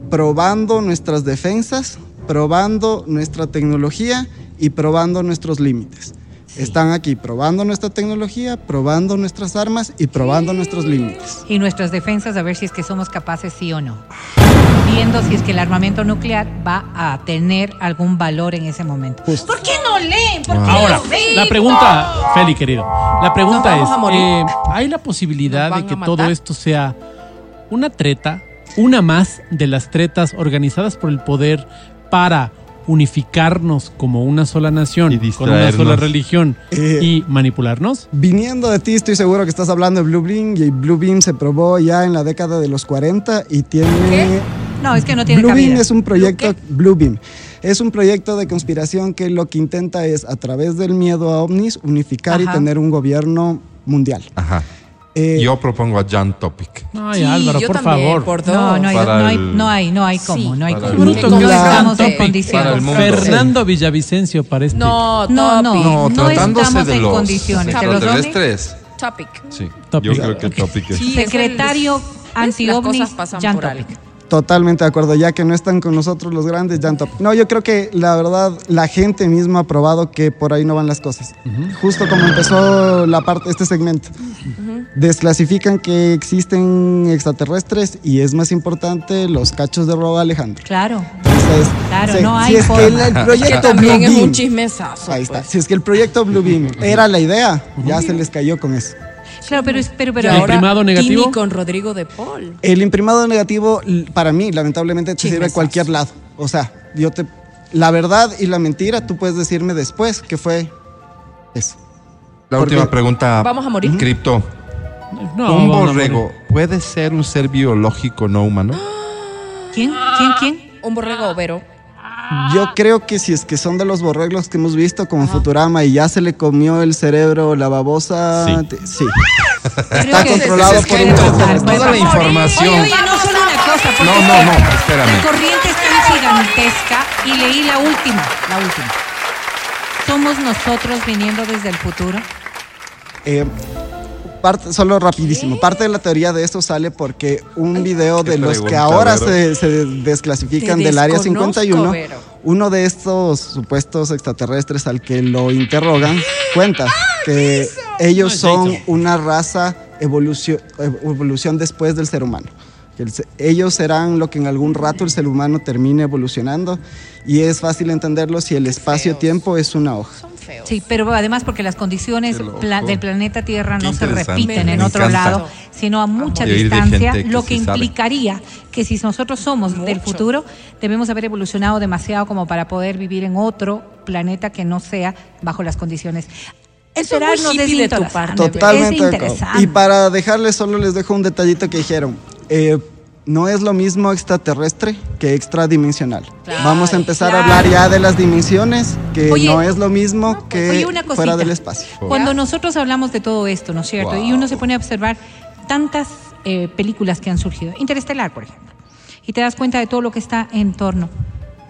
probando nuestras defensas, probando nuestra tecnología y probando nuestros límites. Están aquí probando nuestra tecnología, probando nuestras armas y probando nuestros límites. Y nuestras defensas a ver si es que somos capaces sí o no. Viendo si es que el armamento nuclear va a tener algún valor en ese momento. Justo. ¿Por qué no leen? ¿Por qué Ahora, no la pregunta, Feli, querido, la pregunta es, eh, ¿hay la posibilidad de que todo esto sea una treta, una más de las tretas organizadas por el poder para unificarnos como una sola nación, Y con una sola religión Eh, y manipularnos? Viniendo de ti, estoy seguro que estás hablando de Blue Beam y Blue Beam se probó ya en la década de los 40 y tiene... No, es que no tiene Blue Beam es un proyecto, Blue Beam, es un proyecto de conspiración que lo que intenta es, a través del miedo a ovnis, unificar y tener un gobierno mundial. Ajá. Eh, Yo propongo a Jan Topic. Ay, Sí, Álvaro, yo por también, favor. Por dos. No, no hay, Para no hay, el- no hay, no hay cómo, Sí, no hay para cómo. el Bruto, No que estamos en condiciones. para el mundo. Fernando Villavicencio para este. No, No, no. No, no tratándose estamos en condiciones. ¿De los ovnis? extraterrestres. Topic. Sí. Topic. Yo creo que topic es. Sí, Secretario es- Las anti-ovnis, cosas pasan Jan por Topic. algo. Totalmente de acuerdo, ya que no están con nosotros los grandes, Jan Top. No, yo creo que la verdad, la gente misma ha probado que por ahí no van las cosas. Justo como empezó la parte, este segmento. Desclasifican que existen extraterrestres y es más importante los cachos de robo Alejandro. Claro. Entonces, Claro, no hay si es que el, Que Blue es Beam, un chismesazo. ahí está. pues. Si es que el proyecto Blue Beam era la idea, ya se les cayó con eso. Claro, pero, pero, ¿El ahora primado negativo? Con Rodrigo de Paul. El imprimado negativo, para mí, lamentablemente, te sirve a cualquier lado. O sea, yo te. La verdad y la mentira, tú puedes decirme después que fue eso. La Porque- última pregunta. Vamos a morir. Cripto. No, ¿Un borrego puede ser un ser biológico no humano? ¿Quién? ¿Quién? ¿Quién? Un borrego overo. Yo creo que si es que son de los borregos que hemos visto como Futurama y ya se le comió el cerebro la babosa, Sí. te- sí. Está que- controlado Es por un toda- la información. Oye, oye, no solo una cosa. porque No, no, no, espérame. La corriente es tan gigantesca y leí la última, la última. ¿Somos nosotros viniendo desde el futuro? Eh, parte, solo rapidísimo. Parte de la teoría de esto sale porque un video de los que ahora se, se desclasifican Te del área desconozco, 51, Vero. uno de estos supuestos extraterrestres al que lo interrogan cuenta que ellos son Jason. una raza evolución, evolución después del ser humano. Que el se- ellos serán lo que en algún rato el ser humano termine evolucionando y es fácil entenderlo si el espacio-tiempo es una hoja. Feos. Sí, pero además porque las condiciones pla- del planeta Tierra Qué no se repiten Me en otro encanta. lado, sino a mucha distancia, lo que sabe. implicaría que si nosotros somos del futuro, debemos haber evolucionado demasiado como para poder vivir en otro planeta que no sea bajo las condiciones. Eso es muy hippie de tu interesante, parte. Totalmente. Es de acuerdo. interesante. Y para dejarles solo les dejo un detallito que dijeron. Eh, no es lo mismo extraterrestre que extradimensional. Claro. Vamos a empezar Claro. a hablar ya de las dimensiones, que Oye, no es lo mismo que Oye, una cosita. fuera del espacio. Cuando nosotros hablamos de todo esto, ¿no es cierto? Y uno se pone a observar tantas eh, películas que han surgido. Interestelar, por ejemplo. Y te das cuenta de todo lo que está en torno.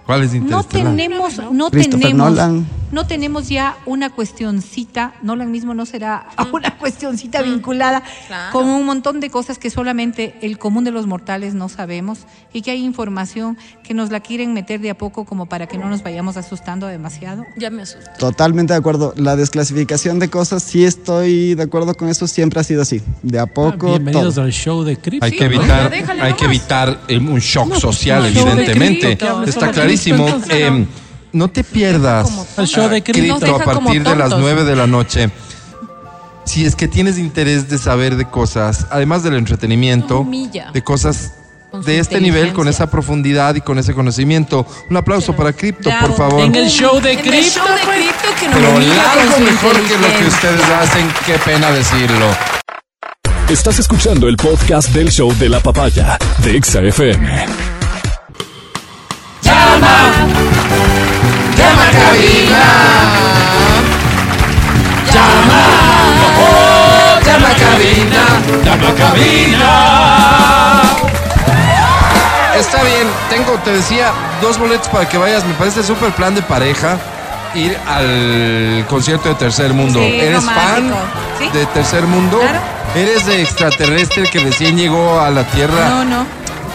¿Cuál es No tenemos, no tenemos, Nolan. no tenemos ya una cuestioncita, Nolan mismo no será una cuestioncita vinculada Claro. con un montón de cosas que solamente el común de los mortales no sabemos y que hay información que nos la quieren meter de a poco como para que no nos vayamos asustando demasiado. Ya me asusto. Totalmente de acuerdo. La desclasificación de cosas, sí estoy de acuerdo con eso, siempre ha sido así. De a poco. Bienvenidos todo. al show de Crips. Hay que evitar, hay que evitar eh, un shock No, social, evidentemente. Está solo clarísimo. Eh, no te pierdas El show de Cripto a partir de las tontos. 9 de la noche. Si es que tienes interés de saber de cosas, además del entretenimiento, de cosas de este nivel, con esa profundidad y con ese conocimiento. Un aplauso para Cripto, Bravo. por favor. En el show de de Cristo que nos Pero largo mejor que lo que ustedes hacen, qué pena decirlo. Estás escuchando el podcast del show de la papaya de Exa Llama a cabina. Llama. Llama a cabina. Llama a cabina. Está bien, tengo, te decía, dos boletos para que vayas. Me parece súper plan de pareja ir al concierto de Tercer Mundo. Sí, ¿Eres fan. Sí. de Tercer Mundo? Claro. ¿Eres de extraterrestre que recién llegó a la Tierra? No, no.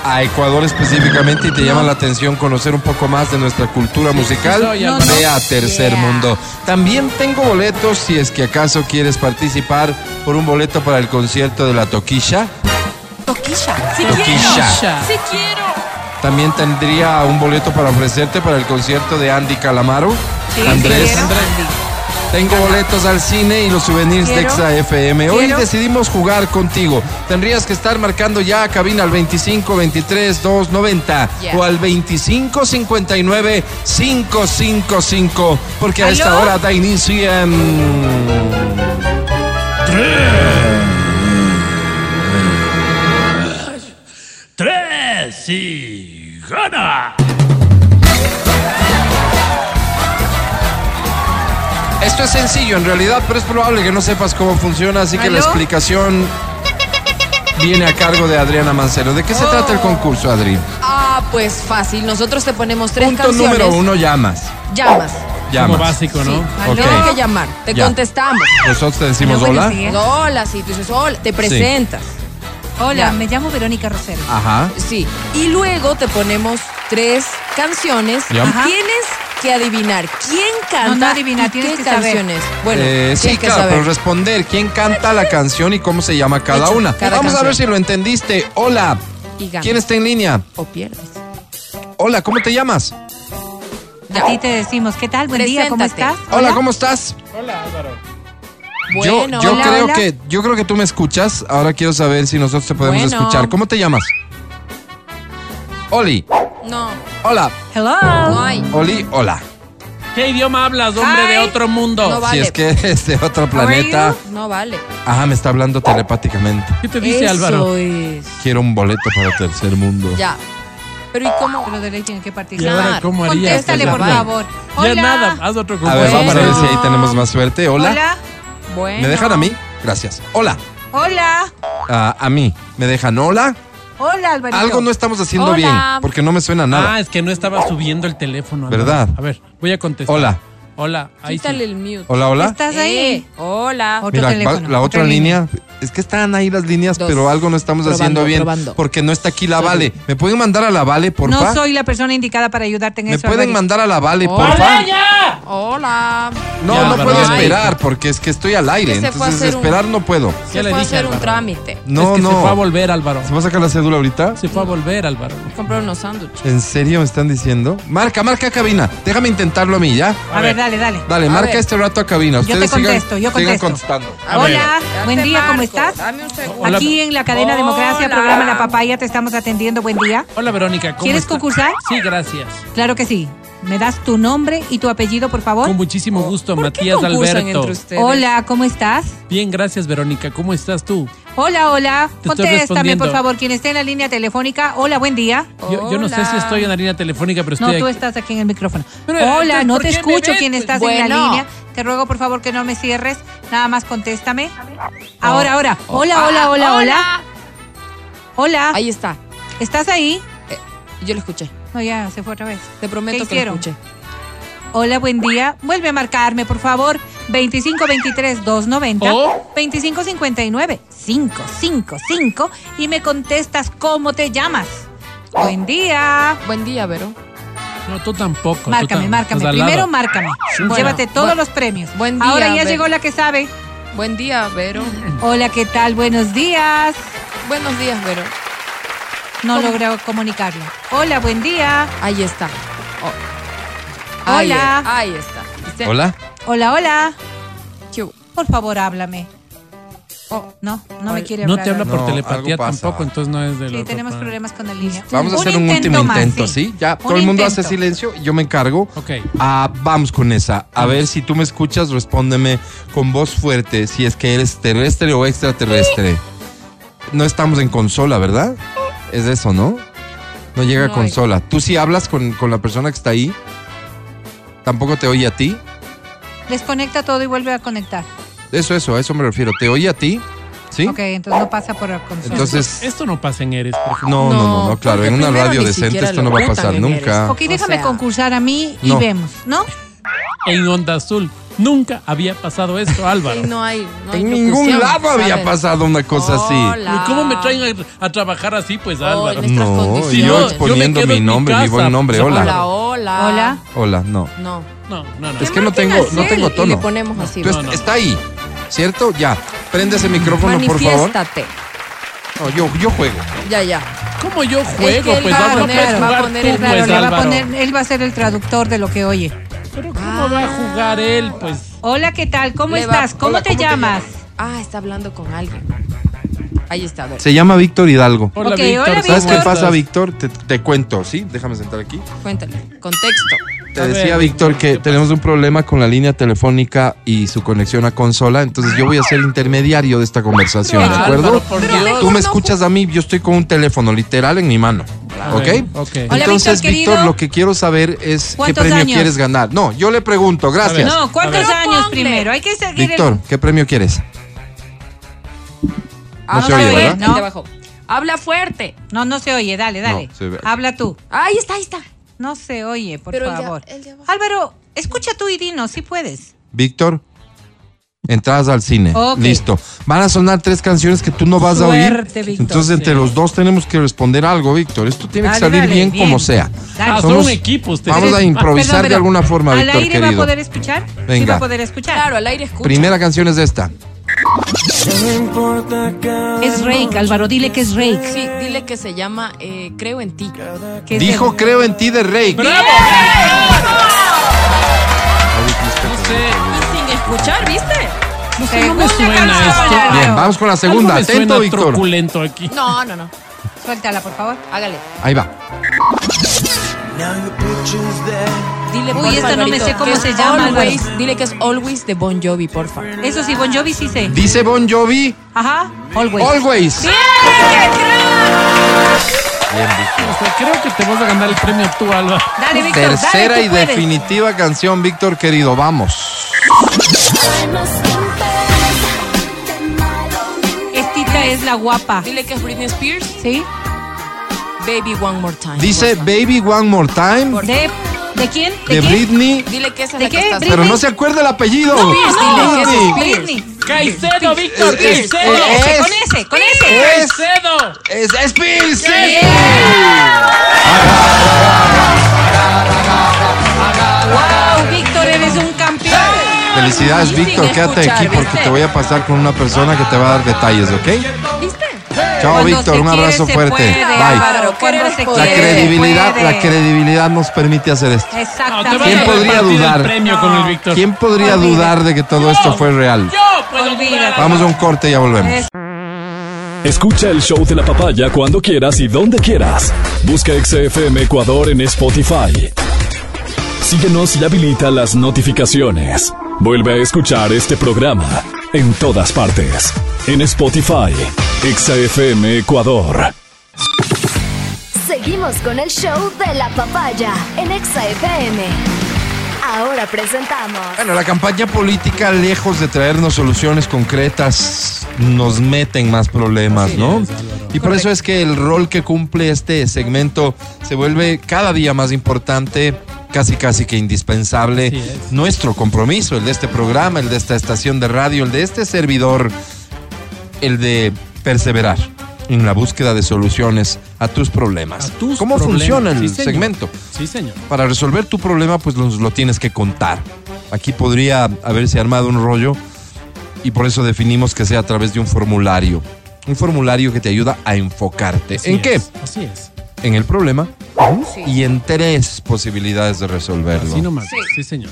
A Ecuador específicamente y te llama la atención conocer un poco más de nuestra cultura musical, No, ve no. a Tercer Yeah. Mundo. También tengo boletos si es que acaso quieres participar por un boleto para el concierto de la Toquilla. Toquilla. Sí Toquilla. quiero. Sí quiero. También tendría un boleto para ofrecerte para el concierto de Andy Calamaro. Sí, Andrés. sí, quiero. Tengo boletos al cine y los souvenirs de. Exa FM. Hoy Quiero. decidimos jugar contigo. Tendrías que estar marcando ya a cabina al 25 23 290 Ya. o al 25 59 555 porque a esta hora da inicio en... Tres y gana. Esto es sencillo en realidad, pero es probable que no sepas cómo funciona, así que la explicación viene a cargo de Adriana Mancero. ¿De qué se trata el concurso, Adri? Ah, pues fácil. Nosotros te ponemos tres Punto canciones. número uno, llamas. Llamas. Llamas. Como básico, ¿no? Sí. Tienes que llamar. Te Ya. contestamos. Nosotros te decimos Hola, días. Hola, sí. Tú dices hola. Te presentas. Hola, Ya. me llamo Verónica Rosero. Ajá. Sí. Y luego te ponemos tres canciones. Ya. Y Ajá. tienes que adivinar quién canta. No, no adivina, y tienes qué que saber. canciones. Bueno, Eh, sí, que claro, saber. pero responder quién canta la canción y cómo se llama cada Hecho, una. cada Vamos a ver si lo entendiste. Hola. Y. ¿Quién está en línea? O pierdes. Hola, ¿cómo te llamas? A ti te decimos, ¿qué tal? Buen día, ¿cómo estás? Hola, ¿cómo estás? yo Bueno, yo hola, creo hola. que yo creo que tú me escuchas. Ahora quiero saber si nosotros te podemos Bueno. escuchar. ¿Cómo te llamas? Oli. No, Hola. Hello. no hay. Oli, hola. ¿Qué idioma hablas, hombre Hi. de otro mundo? No Si Vale. es que es de otro planeta. No vale. Ajá, me está hablando telepáticamente. ¿Qué te dice Eso Álvaro? es. Quiero un boleto para tercer mundo. Ya. Pero ¿y cómo? Pero de ley tiene que ¿Y participar. ahora cómo harías? Contéstale, por Bye. favor. Ya Hola. nada, haz otro A concurso. ver, vamos a ver Bueno. si ahí tenemos más suerte. Hola. Hola. Bueno. ¿Me dejan a mí? Gracias. Hola. Hola. Ah, a mí. ¿Me dejan hola? Hola, Alvarito. Algo no estamos haciendo Hola. bien, porque no me suena nada. Ah, es que no estaba subiendo el teléfono. Álvaro. ¿Verdad? A ver, voy a contestar. Hola. Hola. Ahí Quítale sí. el mute. Hola, hola. ¿Estás ahí? Eh, hola. Otro Mira, va- teléfono. la otra línea. Es que están ahí las líneas, Dos. pero algo no estamos Probando, haciendo bien. probando. Porque no está aquí la Vale. ¿Me pueden mandar a la Vale, porfa? No soy la persona indicada para ayudarte en ¿Me eso. pueden Alvarito. mandar a la Vale, Hola, porfa? Hola. No, Ya, no puedo esperar porque es que estoy al aire. Es que se fue a Entonces, hacer un- esperar no puedo. Se le fue a hacer un trámite. No, es que no. se fue a volver, Álvaro. ¿Se va a sacar la cédula ahorita? Se fue a volver, Álvaro. Compré unos sándwiches. ¿En serio me están diciendo? Marca, marca cabina. Déjame intentarlo a mí, ¿ya? A ver, dale, dale. Dale, A marca ver. este rato a cabina. Yo te Ustedes sigan- contesto, yo sigan contesto. contestando. A ver. Hola, buen día, ¿cómo marco. Estás? Hola. Aquí en la cadena Democracia, programa La Papaya, te estamos atendiendo. Buen día. Hola, Verónica. ¿cómo ¿Quieres concursar? Sí, gracias. Claro que sí. ¿Me das tu nombre y tu apellido, por favor? Con muchísimo gusto, ¿Por qué Matías Alberto. entre ustedes? Hola, ¿cómo estás? Bien, gracias, Verónica. ¿Cómo estás tú? Hola, hola. Te Contéstame, por favor, quien esté en la línea telefónica. Hola, buen día. Yo, yo no sé si estoy en la línea telefónica, pero No, estoy tú aquí. estás aquí en el micrófono. Pero, Hola, no ¿por te escucho quien estás en la línea. Te ruego, por favor, que no me cierres. Nada más contéstame. Ahora, ahora. Hola, hola, hola, hola. Hola. Ahí está. ¿Estás ahí? Eh, yo lo escuché. No, ya, se fue otra vez. Te prometo ¿Qué que lo escuché. Hola, buen día. Vuelve a marcarme, por favor. 2523-290. Oh. 2559 555 y me contestas cómo te llamas. Buen día. Buen día, Vero. No, tú tampoco. tú Márcame, tam- márcame. Primero márcame. Bueno, Llévate todos buen- los premios. buen día, Ahora ya llegó la que sabe. Buen día, Vero. Hola, ¿qué tal? Buenos días. Buenos días, Vero. No logré comunicarlo. Hola, buen día. Ahí está. Oh. Ahí, Hola. ahí está. ¿Viste? Hola. Hola, hola. Por favor, háblame. Oh. No, no me quiere No hablar. te habla por No, telepatía tampoco, entonces no es de Sí, tenemos problemas con el línea. Vamos a hacer un último más, intento, ¿sí? Ya, Un todo el mundo hace silencio, yo me encargo. Ok. Ah, vamos con esa. A ver si tú me escuchas, respóndeme con voz fuerte si es que eres terrestre o extraterrestre. No estamos en consola, ¿verdad? Es eso, ¿no? No llega No hay. consola. ¿Tú sí hablas con, con la persona que está ahí? ¿Tampoco te oye a ti? Desconecta todo y vuelve a conectar. Eso, eso, a eso me refiero. ¿Te oye a ti? ¿Sí? Ok, entonces no pasa por la consola. Entonces, Esto no pasa en Eres, por ejemplo. no, no, no, no, claro. En una radio decente esto no va a pasar nunca. ok, déjame sea- concursar a mí y No. vemos, ¿no? En Onda Azul. Nunca había pasado esto, Álvaro. Sí, no hay, no hay En ningún lado había pasado una cosa así. Hola. ¿Y ¿Cómo me traen a, a trabajar así, pues, Álvaro? No, y yo exponiendo mi mi nombre, mi casa. buen nombre. Hola. Hola, hola. Hola. Hola, no. No. No, no, no. Es que no tengo, no tengo así tono. Y le ponemos así. Tú est- No, no, no. está ahí, ¿cierto? Ya. Prende ese micrófono, por favor. No, yo, yo juego. Ya, ya. ¿Cómo yo Es juego? que él Pues va a Álvaro, poner- va a poner tú, pues, le va a Álvaro. poner, él va a ser el traductor de lo que oye. Pero ¿cómo va a jugar él, pues? Hola, ¿qué tal? ¿Cómo Le va- estás? ¿Cómo Hola, te ¿cómo te llamas? Ah, está hablando con alguien. Ahí está, a ver. Se llama Víctor Hidalgo. Hola, Ok, Víctor. hola, ¿Sabes qué Víctor. pasa, Víctor? Te, te cuento, ¿sí? Déjame sentar aquí. Cuéntale. Contexto. Te A decía, ver, Víctor, ¿qué que tenemos un problema con la línea telefónica y su conexión a consola. Entonces yo voy a ser el intermediario de esta conversación, ¿de acuerdo? Álvaro, por Dios. Tú me escuchas a mí, yo estoy con un teléfono literal en mi mano. ¿Ok? Ok. Hola, Entonces, Víctor, lo que quiero saber es qué ¿Cuántos premio años? quieres ganar. No, yo le pregunto, gracias. No, ¿cuántos años primero? Hay que seguir Víctor, ¿qué premio quieres? Habla se oye, ¿verdad? Habla fuerte. No, no se oye, dale, dale. No. Habla tú. Ahí está, ahí está. No se oye, por Pero favor. Álvaro, escucha tú y dinos, si puedes. Víctor, entradas al cine. Listo. Van a sonar tres canciones que tú no vas a oír. Entonces, entre Sí. los dos tenemos que responder algo, Víctor. Esto tiene Dale, que salir dale, bien, bien. como sea. Ah, Somos- son un equipo ustedes. Vamos a improvisar Perdón, de alguna forma, ¿Al Víctor aire va a querido. poder escuchar? Sí Venga. va a poder escuchar. Claro, al aire escucha. Primera canción es esta. Es Rake, Álvaro, dile que es Rake. Sí, dile que se llama eh, Creo en ti. Dijo Creo en ti de Rey. ¡Bravo! No sé. Escuchar, ¿viste? No sé, no me suena esto. Bien, vamos con la segunda. Algo me Atento, suena Víctor. truculento aquí. No, no, no. Suéltala, por favor. Hágale. Ahí va. Dile, Uy, esta no me sé cómo que es se llama, Always, dile que es Always de Bon Jovi, porfa. Eso sí, Bon Jovi sí sé. Dice Bon Jovi, Ajá, always. Always. Bien. Bien, Víctor. O sea, creo que te vas a ganar el premio tú, Alba. Dale, Víctor, Tercera dale, y puedes. definitiva canción, Víctor querido. Vamos. Estita es la guapa. Dile que es Britney Spears. ¿Sí? Baby One More Time. Dice. Baby One More Time ¿De, ¿de quién? de quién? Britney, Dile que esa es ¿De la que qué? estás. Britney. pero no se acuerda el apellido. Spears, dile que es Britney. Britney. Caicedo, Víctor, Es- es- Caicedo. es- con ese, con ese. Es, Caicedo. es Spears. sí. Wow, Víctor, eres un campeón. Felicidades, Víctor. Quédate escuchar, aquí porque ¿viste? te voy a pasar con una persona que te va a dar detalles, ¿ok? ¿Viste? Chao, Víctor. Un abrazo fuerte. puede, Bye. Álvaro, La credibilidad, la credibilidad nos permite hacer esto. No, Exactamente. ¿Quién podría dudar? el premio con el Víctor. ¿Quién podría dudar de que todo esto fue real? Yo puedo. Vamos a un corte y ya volvemos. Es- Escucha el show de la papaya cuando quieras y donde quieras. Busca XFM Ecuador en Spotify. Síguenos y habilita las notificaciones. Vuelve a escuchar este programa En todas partes. En Spotify. ExaFM Ecuador. Seguimos con el show de la papaya en Exa FM. Ahora presentamos. Bueno, la campaña política, lejos de traernos soluciones concretas, nos mete en más problemas, ¿no? Y por eso es que el rol que cumple este segmento se vuelve cada día más importante, casi casi que indispensable. Nuestro compromiso, el de este programa, el de esta estación de radio, el de este servidor, el de perseverar en la búsqueda de soluciones a tus problemas. tus ¿Cómo problemas. funciona el Sí, segmento? Sí, señor. Para resolver tu problema, pues nos lo tienes que contar. Aquí podría haberse armado un rollo y por eso definimos que sea a través de un formulario. Un formulario que te ayuda a enfocarte. Así ¿En es, qué? Así es. En el problema y en tres posibilidades de resolverlo. Así nomás. Sí, señor.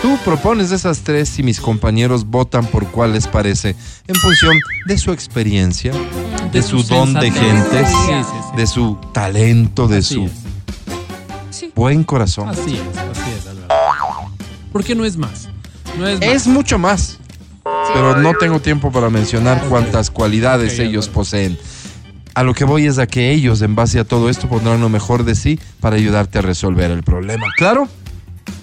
Tú propones esas tres y mis compañeros votan por cuál les parece en función de su experiencia, de, De su su don de gentes, Sí, sí, sí. de su talento, de Así su es. buen corazón. Así es, así es, Álvaro. Porque no es más. No es más. Es mucho más. Pero no tengo tiempo para mencionar cuántas cualidades ellos poseen. A lo que voy es a que ellos, en base a todo esto, pondrán lo mejor de sí para ayudarte a resolver el problema. ¿Claro?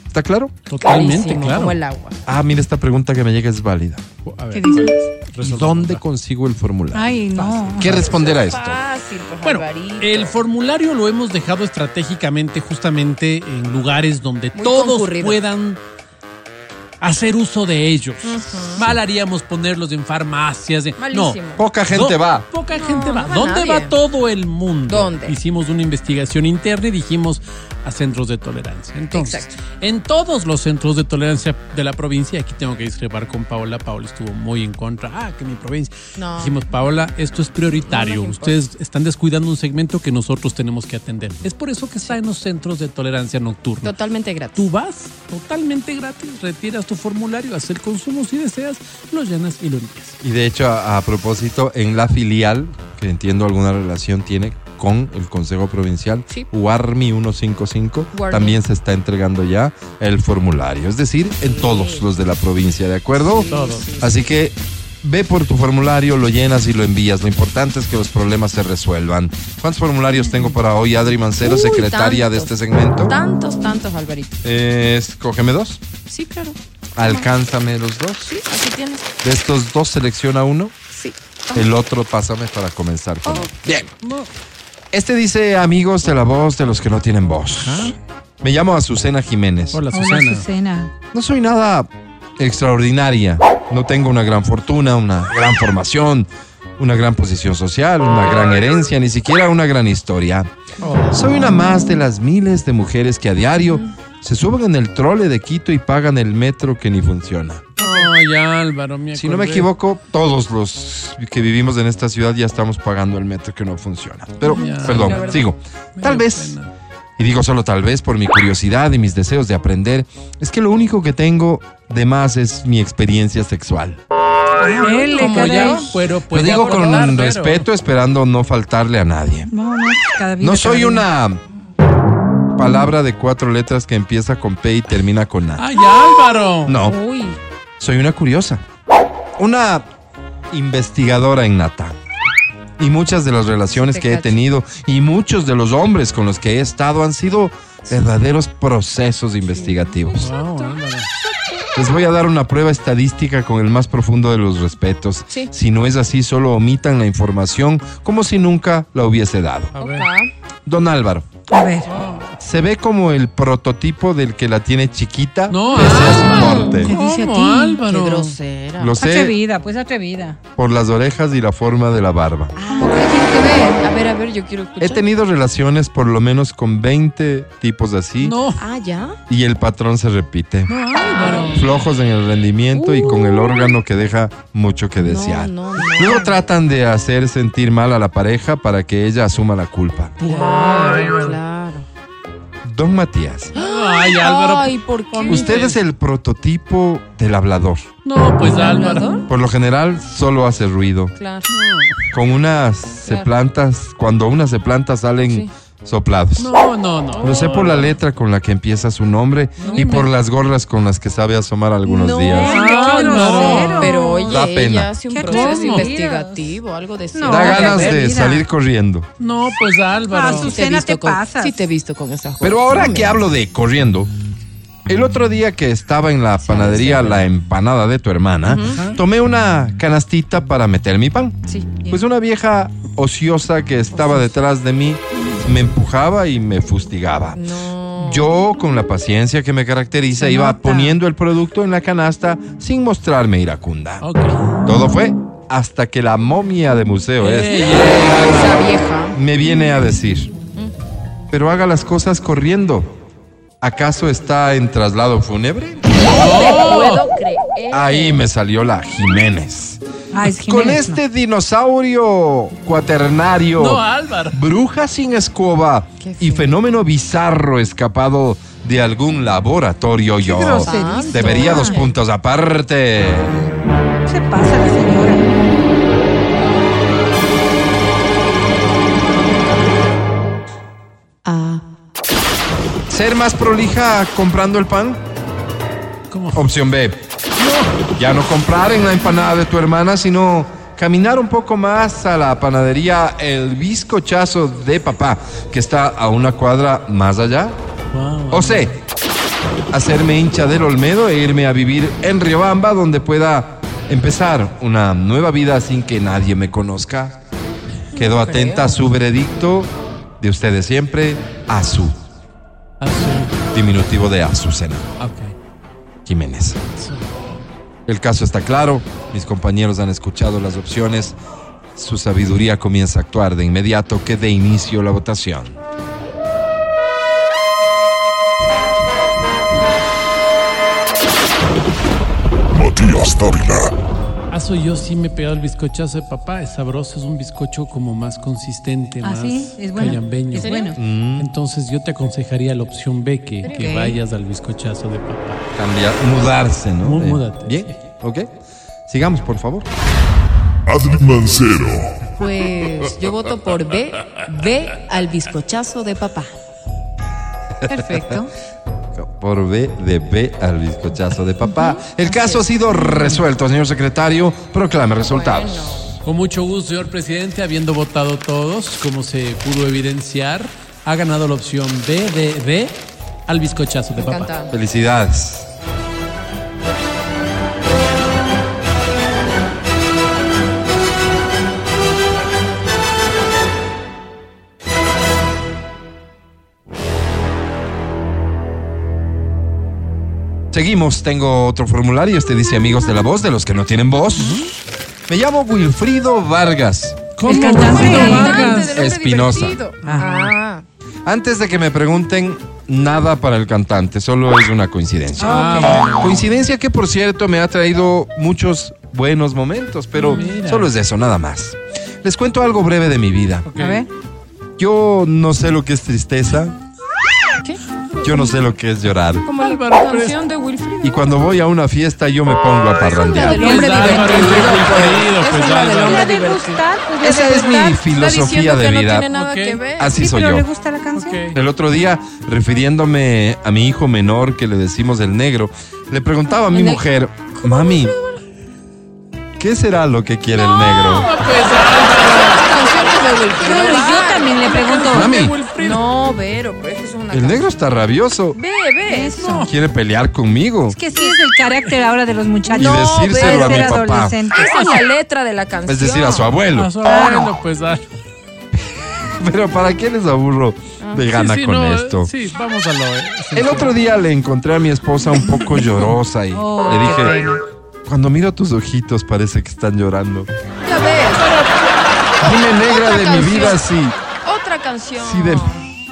¿Está claro? Totalmente, Clarísimo, claro. Como el agua. Ah, mira, esta pregunta que me llega es válida. A ver, ¿Qué dices? ¿Y ¿Dónde consigo el formulario? Ay, no. ¿Qué responder a esto? Fácil, pues, Bueno, Alvarito. el formulario lo hemos dejado estratégicamente justamente en lugares donde Muy todos concurrido. puedan hacer uso de ellos. Mal haríamos ponerlos en farmacias. de- Malísimo. No, Poca gente va. Poca gente va. no va ¿Dónde nadie. va todo el mundo? ¿Dónde? Hicimos una investigación interna y dijimos a centros de tolerancia. Entonces, Exacto. en todos los centros de tolerancia de la provincia, aquí tengo que discrepar con Paola. Paola estuvo muy en contra. Ah, que mi provincia. No. Dijimos, Paola, esto es prioritario. No Ustedes están descuidando un segmento que nosotros tenemos que atender. Es por eso que está en los centros de tolerancia nocturna. Totalmente gratis. Tú vas totalmente gratis, retiras tu formulario, haces el consumo si deseas, lo llenas y lo envías. Y de hecho, a, a propósito, en la filial, que entiendo alguna relación tiene con el Consejo Provincial, Sí. UARMI 155, Warmi. también se está entregando ya el formulario. Es decir, en todos los de la provincia, ¿de acuerdo? Todos. Así que ve por tu formulario, lo llenas y lo envías. Lo importante es que los problemas se resuelvan. ¿Cuántos formularios tengo para hoy, Adri Mancero, Uy, secretaria de este segmento? Tantos, tantos, Alvarito. Eh, escógeme dos. Sí, claro. Alcánzame los dos. Sí, aquí tienes. De estos dos selecciona uno. Sí. El otro pásame para comenzar con. Bien. No. Este dice amigos de la voz de los que no tienen voz. Me llamo Azucena Jiménez. Hola, Hola, Susana. Azucena. No soy nada extraordinaria. No tengo una gran fortuna, una gran formación, una gran posición social, una gran herencia, ni siquiera una gran historia. Soy una más de las miles de mujeres que a diario se suben en el trole de Quito y pagan el metro que ni funciona. Ay, Álvaro, me Si no me equivoco, todos los que vivimos en esta ciudad ya estamos pagando el metro que no funciona. Pero, Ya. perdón, verdad. sigo. Tal vez, pena. y digo solo tal vez por mi curiosidad y mis deseos de aprender, es que lo único que tengo de más es mi experiencia sexual. Él le Como cada ya, pero Lo digo con pero- respeto, esperando no faltarle a nadie. No, no, cada vida, No cada soy vida. una palabra de cuatro letras que empieza con P y termina con A. ¡Ay, Álvaro! No. Uy. Soy una curiosa, una investigadora innata. Y muchas de las relaciones Te que he tenido y muchos de los hombres con los que he estado han sido verdaderos procesos investigativos. Wow, Álvaro. Les voy a dar una prueba estadística con el más profundo de los respetos. Sí. Si no es así, solo omitan la información como si nunca la hubiese dado. A ver. Opa. Don Álvaro, A ver. Se ve como el prototipo del que la tiene chiquita No, pese a su. ¿Qué dice a ¿Cómo, ti? Qué Álvaro? grosera. Lo sé Atrevida, pues atrevida. por las orejas y la forma de la barba. Ah, ¿qué tiene que ver? A ver, a ver, yo quiero escuchar. He tenido relaciones por lo menos con 20 tipos así No, Ah, ¿ya? y el patrón se repite. no, Álvaro. Flojos en el rendimiento y con el órgano que deja mucho que desear. No, no, no. Luego tratan de hacer sentir mal a la pareja para que ella asuma la culpa. Claro, claro. Don Matías, Ay, Álvaro. Ay, ¿por qué? usted es el prototipo del hablador. No, pues Álvaro. ¿Hablador? Por lo general solo hace ruido. Claro. Con unas se plantas, cuando unas se planta salen Sí. Soplados. No, no, no. Lo sé por la letra con la que empieza su nombre y por las gorras con las que sabe asomar algunos No, días. Ah, no, no. pero oye, Da pena. ella hace un Qué proceso investigativo, algo de No, Da ganas de salir corriendo. No, pues Álvaro. Ah, te he Azucena, visto te con- pasas. Sí te he visto con esas cosas. Pero ahora No, que hablo de corriendo, el otro día que estaba en la panadería La Empanada de tu hermana, tomé una canastita para meter mi pan. Sí. Pues una vieja ociosa que estaba detrás de mí me empujaba y me fustigaba. No. Yo, con la paciencia que me caracteriza, Se iba nota. poniendo el producto en la canasta sin mostrarme iracunda. Ok. Todo fue hasta que la momia de museo esta ey. Esa vieja. me viene a decir, pero haga las cosas corriendo. ¿Acaso está en traslado fúnebre? No te puedo creer. Ahí me salió la Jiménez. Ah, es Con este dinosaurio cuaternario, No, Álvaro. bruja sin escoba Qué y fenómeno bizarro escapado de algún laboratorio yo. groserito. Debería dos puntos aparte. Se pasa la señora. ¿Ser más prolija comprando el pan? ¿Cómo? Opción B. Ya no comprar en la empanada de tu hermana, sino caminar un poco más a la panadería El Bizcochazo de Papá, que está a una cuadra más allá. Wow. O C. Hacerme hincha del Olmedo e irme a vivir en Riobamba, donde pueda empezar una nueva vida sin que nadie me conozca. Quedo atenta a su veredicto de ustedes siempre, Azu, diminutivo de Azucena. Ok. Jiménez. El caso está claro, mis compañeros han escuchado las opciones, su sabiduría comienza a actuar de inmediato que de inicio la votación. Matías Dávila. Aso, yo sí me he pegado el bizcochazo de papá. Es sabroso, es un bizcocho como más consistente, Ah, más sí, es bueno. callambeño. Es bueno. Entonces yo te aconsejaría la opción B, que, que vayas al bizcochazo de papá. Cambiar, mudarse, ¿no? Mú- Eh, múdate, Bien, sí. ok. Sigamos, por favor. Adri Mancero. pues yo voto por B. B al bizcochazo de papá. Perfecto. Por B de B al bizcochazo de papá. El caso ha sido resuelto, señor secretario. Proclame resultados. Con mucho gusto, señor presidente, habiendo votado todos, como se pudo evidenciar, ha ganado la opción B de B al bizcochazo de Me papá. encanta. Felicidades. Seguimos, tengo otro formulario. Este dice amigos de la voz, de los que no tienen voz. Me llamo Wilfrido Vargas ¿Cómo? El cantante. Wilfrido Vargas. Espinosa. Ah, Antes de que me pregunten, nada para el cantante, solo es una coincidencia. Ah, Coincidencia que, por cierto, me ha traído muchos buenos momentos, pero Mira. solo es de eso, nada más. Les cuento algo breve de mi vida. ok. A ver. Yo no sé lo que es tristeza. Yo no sé lo que es llorar. Como la canción de Wilfrido. Y cuando voy a una fiesta, yo me pongo a parrandear. hombre Pues divertido. Esa pues, es pues mi filosofía de vida. Así Sí, soy yo. El otro día, refiriéndome a mi hijo menor que le decimos el negro, le preguntaba a mi mujer, mami, ¿qué será lo que quiere el negro? Pero yo también le pregunto. Mami, No, Vero, pero es que es una el negro está rabioso. Ve, ve. Eso. Quiere pelear conmigo. Es que sí es el carácter ahora de los muchachos. Y decírselo a mi papá. Esa es la letra de la canción. Es decir, a su abuelo. Ah, bueno, pues dale. Pero ¿para qué les aburro de gana Sí, sí, con no, esto? Sí, vamos a lo. eh, El otro día le encontré a mi esposa un poco llorosa y Oh, le dije, cuando miro tus ojitos parece que están llorando. Ya ves. Dime negra Otra de mi vida, sí, Otra canción. sí de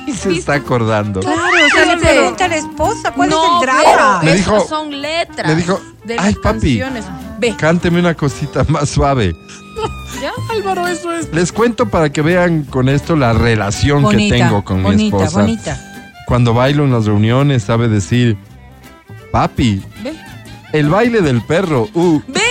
mí se está acordando. Claro, o sea, le pregunta a la esposa cuál no, es el drama. Dijo- son letras. le dijo, de "Ay, las papi". canciones. Ve, Cánteme una cosita más suave. ¿ya? Álvaro, eso es. Les cuento para que vean con esto la relación Bonita, que tengo con mi esposa. bonita. Cuando bailo en las reuniones sabe decir, papi, Ve. el baile del perro, uh, Ve,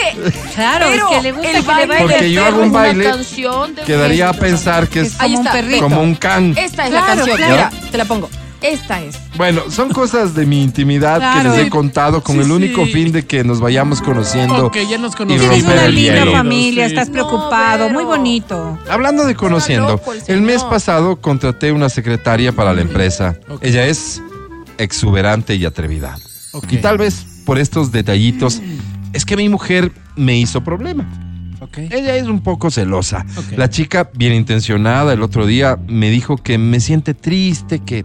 Claro, Pero es que le gusta el que le baile baile. Porque yo hago un es baile, canción de Quedaría a pensar que es Ahí Como un perrito. como un can. Esta es Claro, la canción. claro. Mira, te la pongo. Esta es. Bueno, son cosas de mi intimidad Claro. que les he contado con Sí, el único sí. fin de que nos vayamos conociendo. Ok, ya nos y conocimos. Tienes romper una el linda hielo. familia, Sí. estás preocupado, No, muy bonito. Hablando de conociendo, loco el el mes pasado contraté una secretaria para la empresa. Ella es exuberante y atrevida. Ok. Y tal vez por estos detallitos es que mi mujer me hizo problema. Ok. Ella es un poco celosa. Ok. La chica, bien intencionada, el otro día me dijo que me siente triste, que,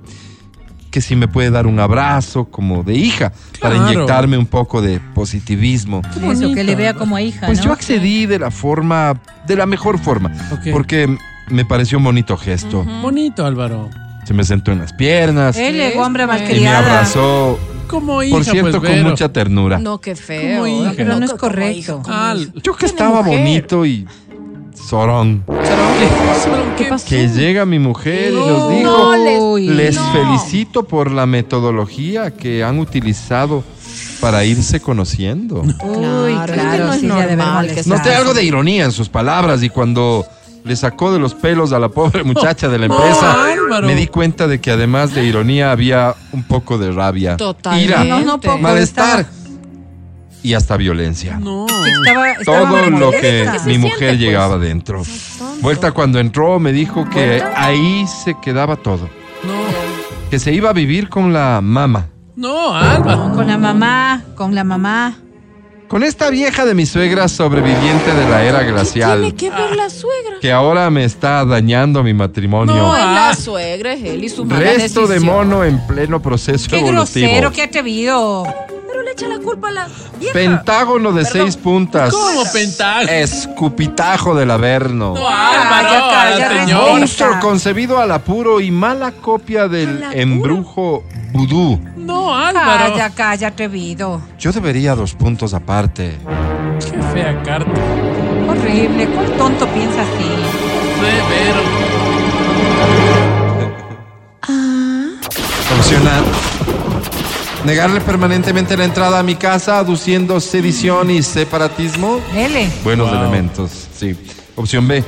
que si me puede dar un abrazo como de hija, para inyectarme un poco de positivismo. Eso, que le vea como a hija, Pues ¿no? yo accedí de la forma, de la mejor forma, Ok. porque me pareció un bonito gesto. Bonito, Álvaro. Se me sentó en las piernas Él hombre y me malcriada. abrazó, Como hija, por cierto, pues, con mucha ternura. No, qué feo. Como hija. Pero no es como correcto. hija. Yo que estaba mujer. bonito y zorón. ¿Qué pasó? Que llega mi mujer y nos dijo, No, les- les no. felicito por la metodología que han utilizado para irse conociendo. Uy, Claro, es que claro, no es sí, ya debe normal que. Noté algo de ironía en sus palabras y cuando le sacó de los pelos a la pobre muchacha de la empresa, Álvaro. me di cuenta de que además de ironía había un poco de rabia, Totalmente. ira, No, no, poco, malestar estaba- y hasta violencia. No. Estaba, estaba Todo lo que ¿Qué se mi siente, mujer pues? llegaba dentro. Vuelta cuando entró me dijo que ahí se quedaba todo, No. que se iba a vivir con la mamá. No, Álvaro. Con la mamá, con la mamá. Con esta vieja de mi suegra sobreviviente de la era glacial, Tiene que ver la suegra. que ahora me está dañando mi matrimonio. No, es Ah. la suegra, es él y su mala Resto de decisión. mono en pleno proceso Qué evolutivo. grosero, qué atrevido. Pero le echa la culpa a la vieja. Pentágono de seis puntas. ¿Cómo pentágono? Escupitajo del Averno. No, Álvaro, Calla, calla, al señor. Monstruo concebido al apuro y mala copia del embrujo vudú. No, Álvaro. Calla, calla, atrevido. Yo debería dos puntos aparte. Qué fea carta. Horrible, ¿cuál tonto piensa así? Severo. Opción A. Negarle permanentemente la entrada a mi casa aduciendo sedición y separatismo. Dele. Buenos Wow. elementos, sí. Opción B.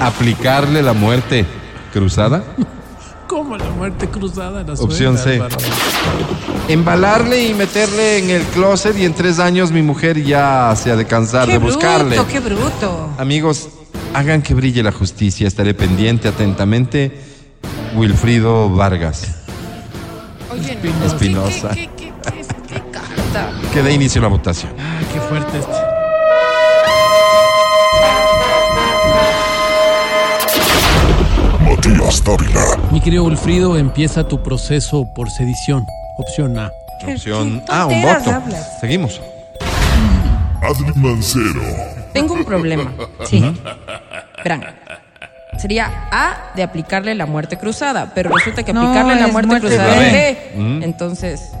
Aplicarle la muerte cruzada. ¿Cómo la muerte cruzada la Opción C. Embalarle y meterle en el closet y en tres años mi mujer ya se ha de cansar Qué de buscarle. bruto, qué bruto. Amigos, hagan que brille la justicia. Estaré pendiente atentamente. Wilfrido Vargas. Oye, no. Espinosa. ¿Qué, qué, qué, qué, qué carta? Que dé inicio a la votación. Ay, qué fuerte este. Matías Dávila. Mi querido Wilfrido, empieza tu proceso por sedición. Opción A. Qué Opción A, un voto. hablas. Seguimos. Adri Mancero. Tengo un problema. Sí. Verán. Sería A de aplicarle la muerte cruzada, pero resulta que No, aplicarle la es muerte, muerte cruzada B. es B. Mm. Entonces,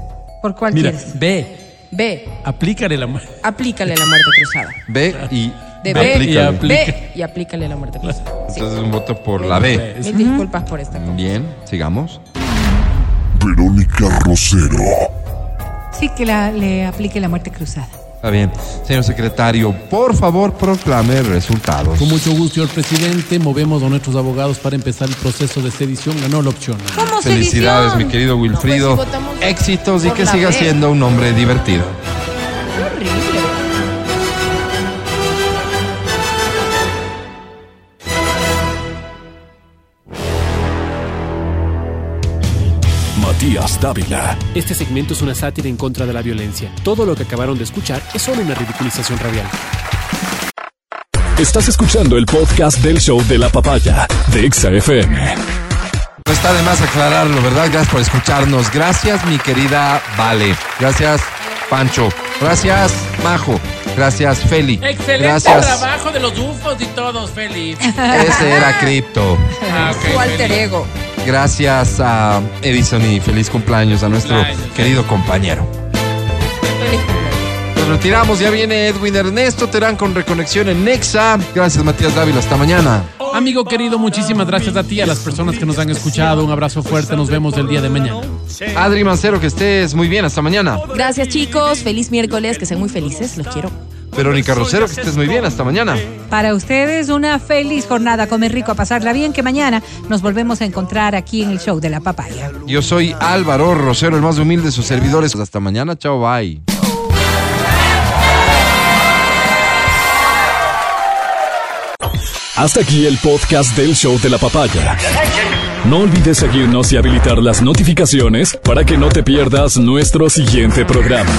¿Por cuál Mira, quieres? B. B, Aplícale la muerte. aplícale la muerte cruzada. B y De B B, y aplícale. aplica. B y aplícale la muerte cruzada. Sí. Entonces un voto por la B. Mil disculpas por esta cosa. Bien, sigamos. Verónica Rosero. Sí, que la- le aplique la muerte cruzada. Está bien. Señor secretario, por favor proclame resultados. Con mucho gusto, señor presidente. Movemos a nuestros abogados para empezar el proceso de sedición. Ganó la opción. ¿Cómo Felicidades, sedición? mi querido Wilfrido. No, pues, si votamos Éxitos y que siga siendo un hombre divertido. Dávila. Este segmento es una sátira en contra de la violencia. Todo lo que acabaron de escuchar es solo una ridiculización radial. Estás escuchando el podcast del show de la papaya de Exa FM. No está de más aclararlo, ¿verdad? Gracias por escucharnos. Gracias, mi querida Vale. Gracias, Pancho. Gracias, Majo. Gracias, Feli. Excelente Gracias. trabajo de los ufos y todos, Felipe. Ese era Cripto. Ah, Su alter ego. Gracias a Edison y feliz cumpleaños a nuestro Cumpleaños. querido compañero. Feliz cumpleaños. Nos retiramos, ya viene Edwin Ernesto Terán con reconexión en Nexa. Gracias, Matías Dávila. Hasta mañana. Amigo querido, muchísimas gracias a ti, a las personas que nos han escuchado. Un abrazo fuerte. Nos vemos el día de mañana. Adri Mancero, que estés muy bien. Hasta mañana. Gracias chicos, feliz miércoles, que sean muy felices, los quiero. Verónica Rosero, que estés muy bien. Hasta mañana. Para ustedes una feliz jornada, comer rico, a pasarla bien, que mañana nos volvemos a encontrar aquí en el show de la papaya. Yo soy Álvaro Rosero, el más humilde de sus servidores. Hasta mañana. Chao, bye. Hasta aquí el podcast del show de la papaya. No olvides seguirnos y habilitar las notificaciones para que no te pierdas nuestro siguiente programa.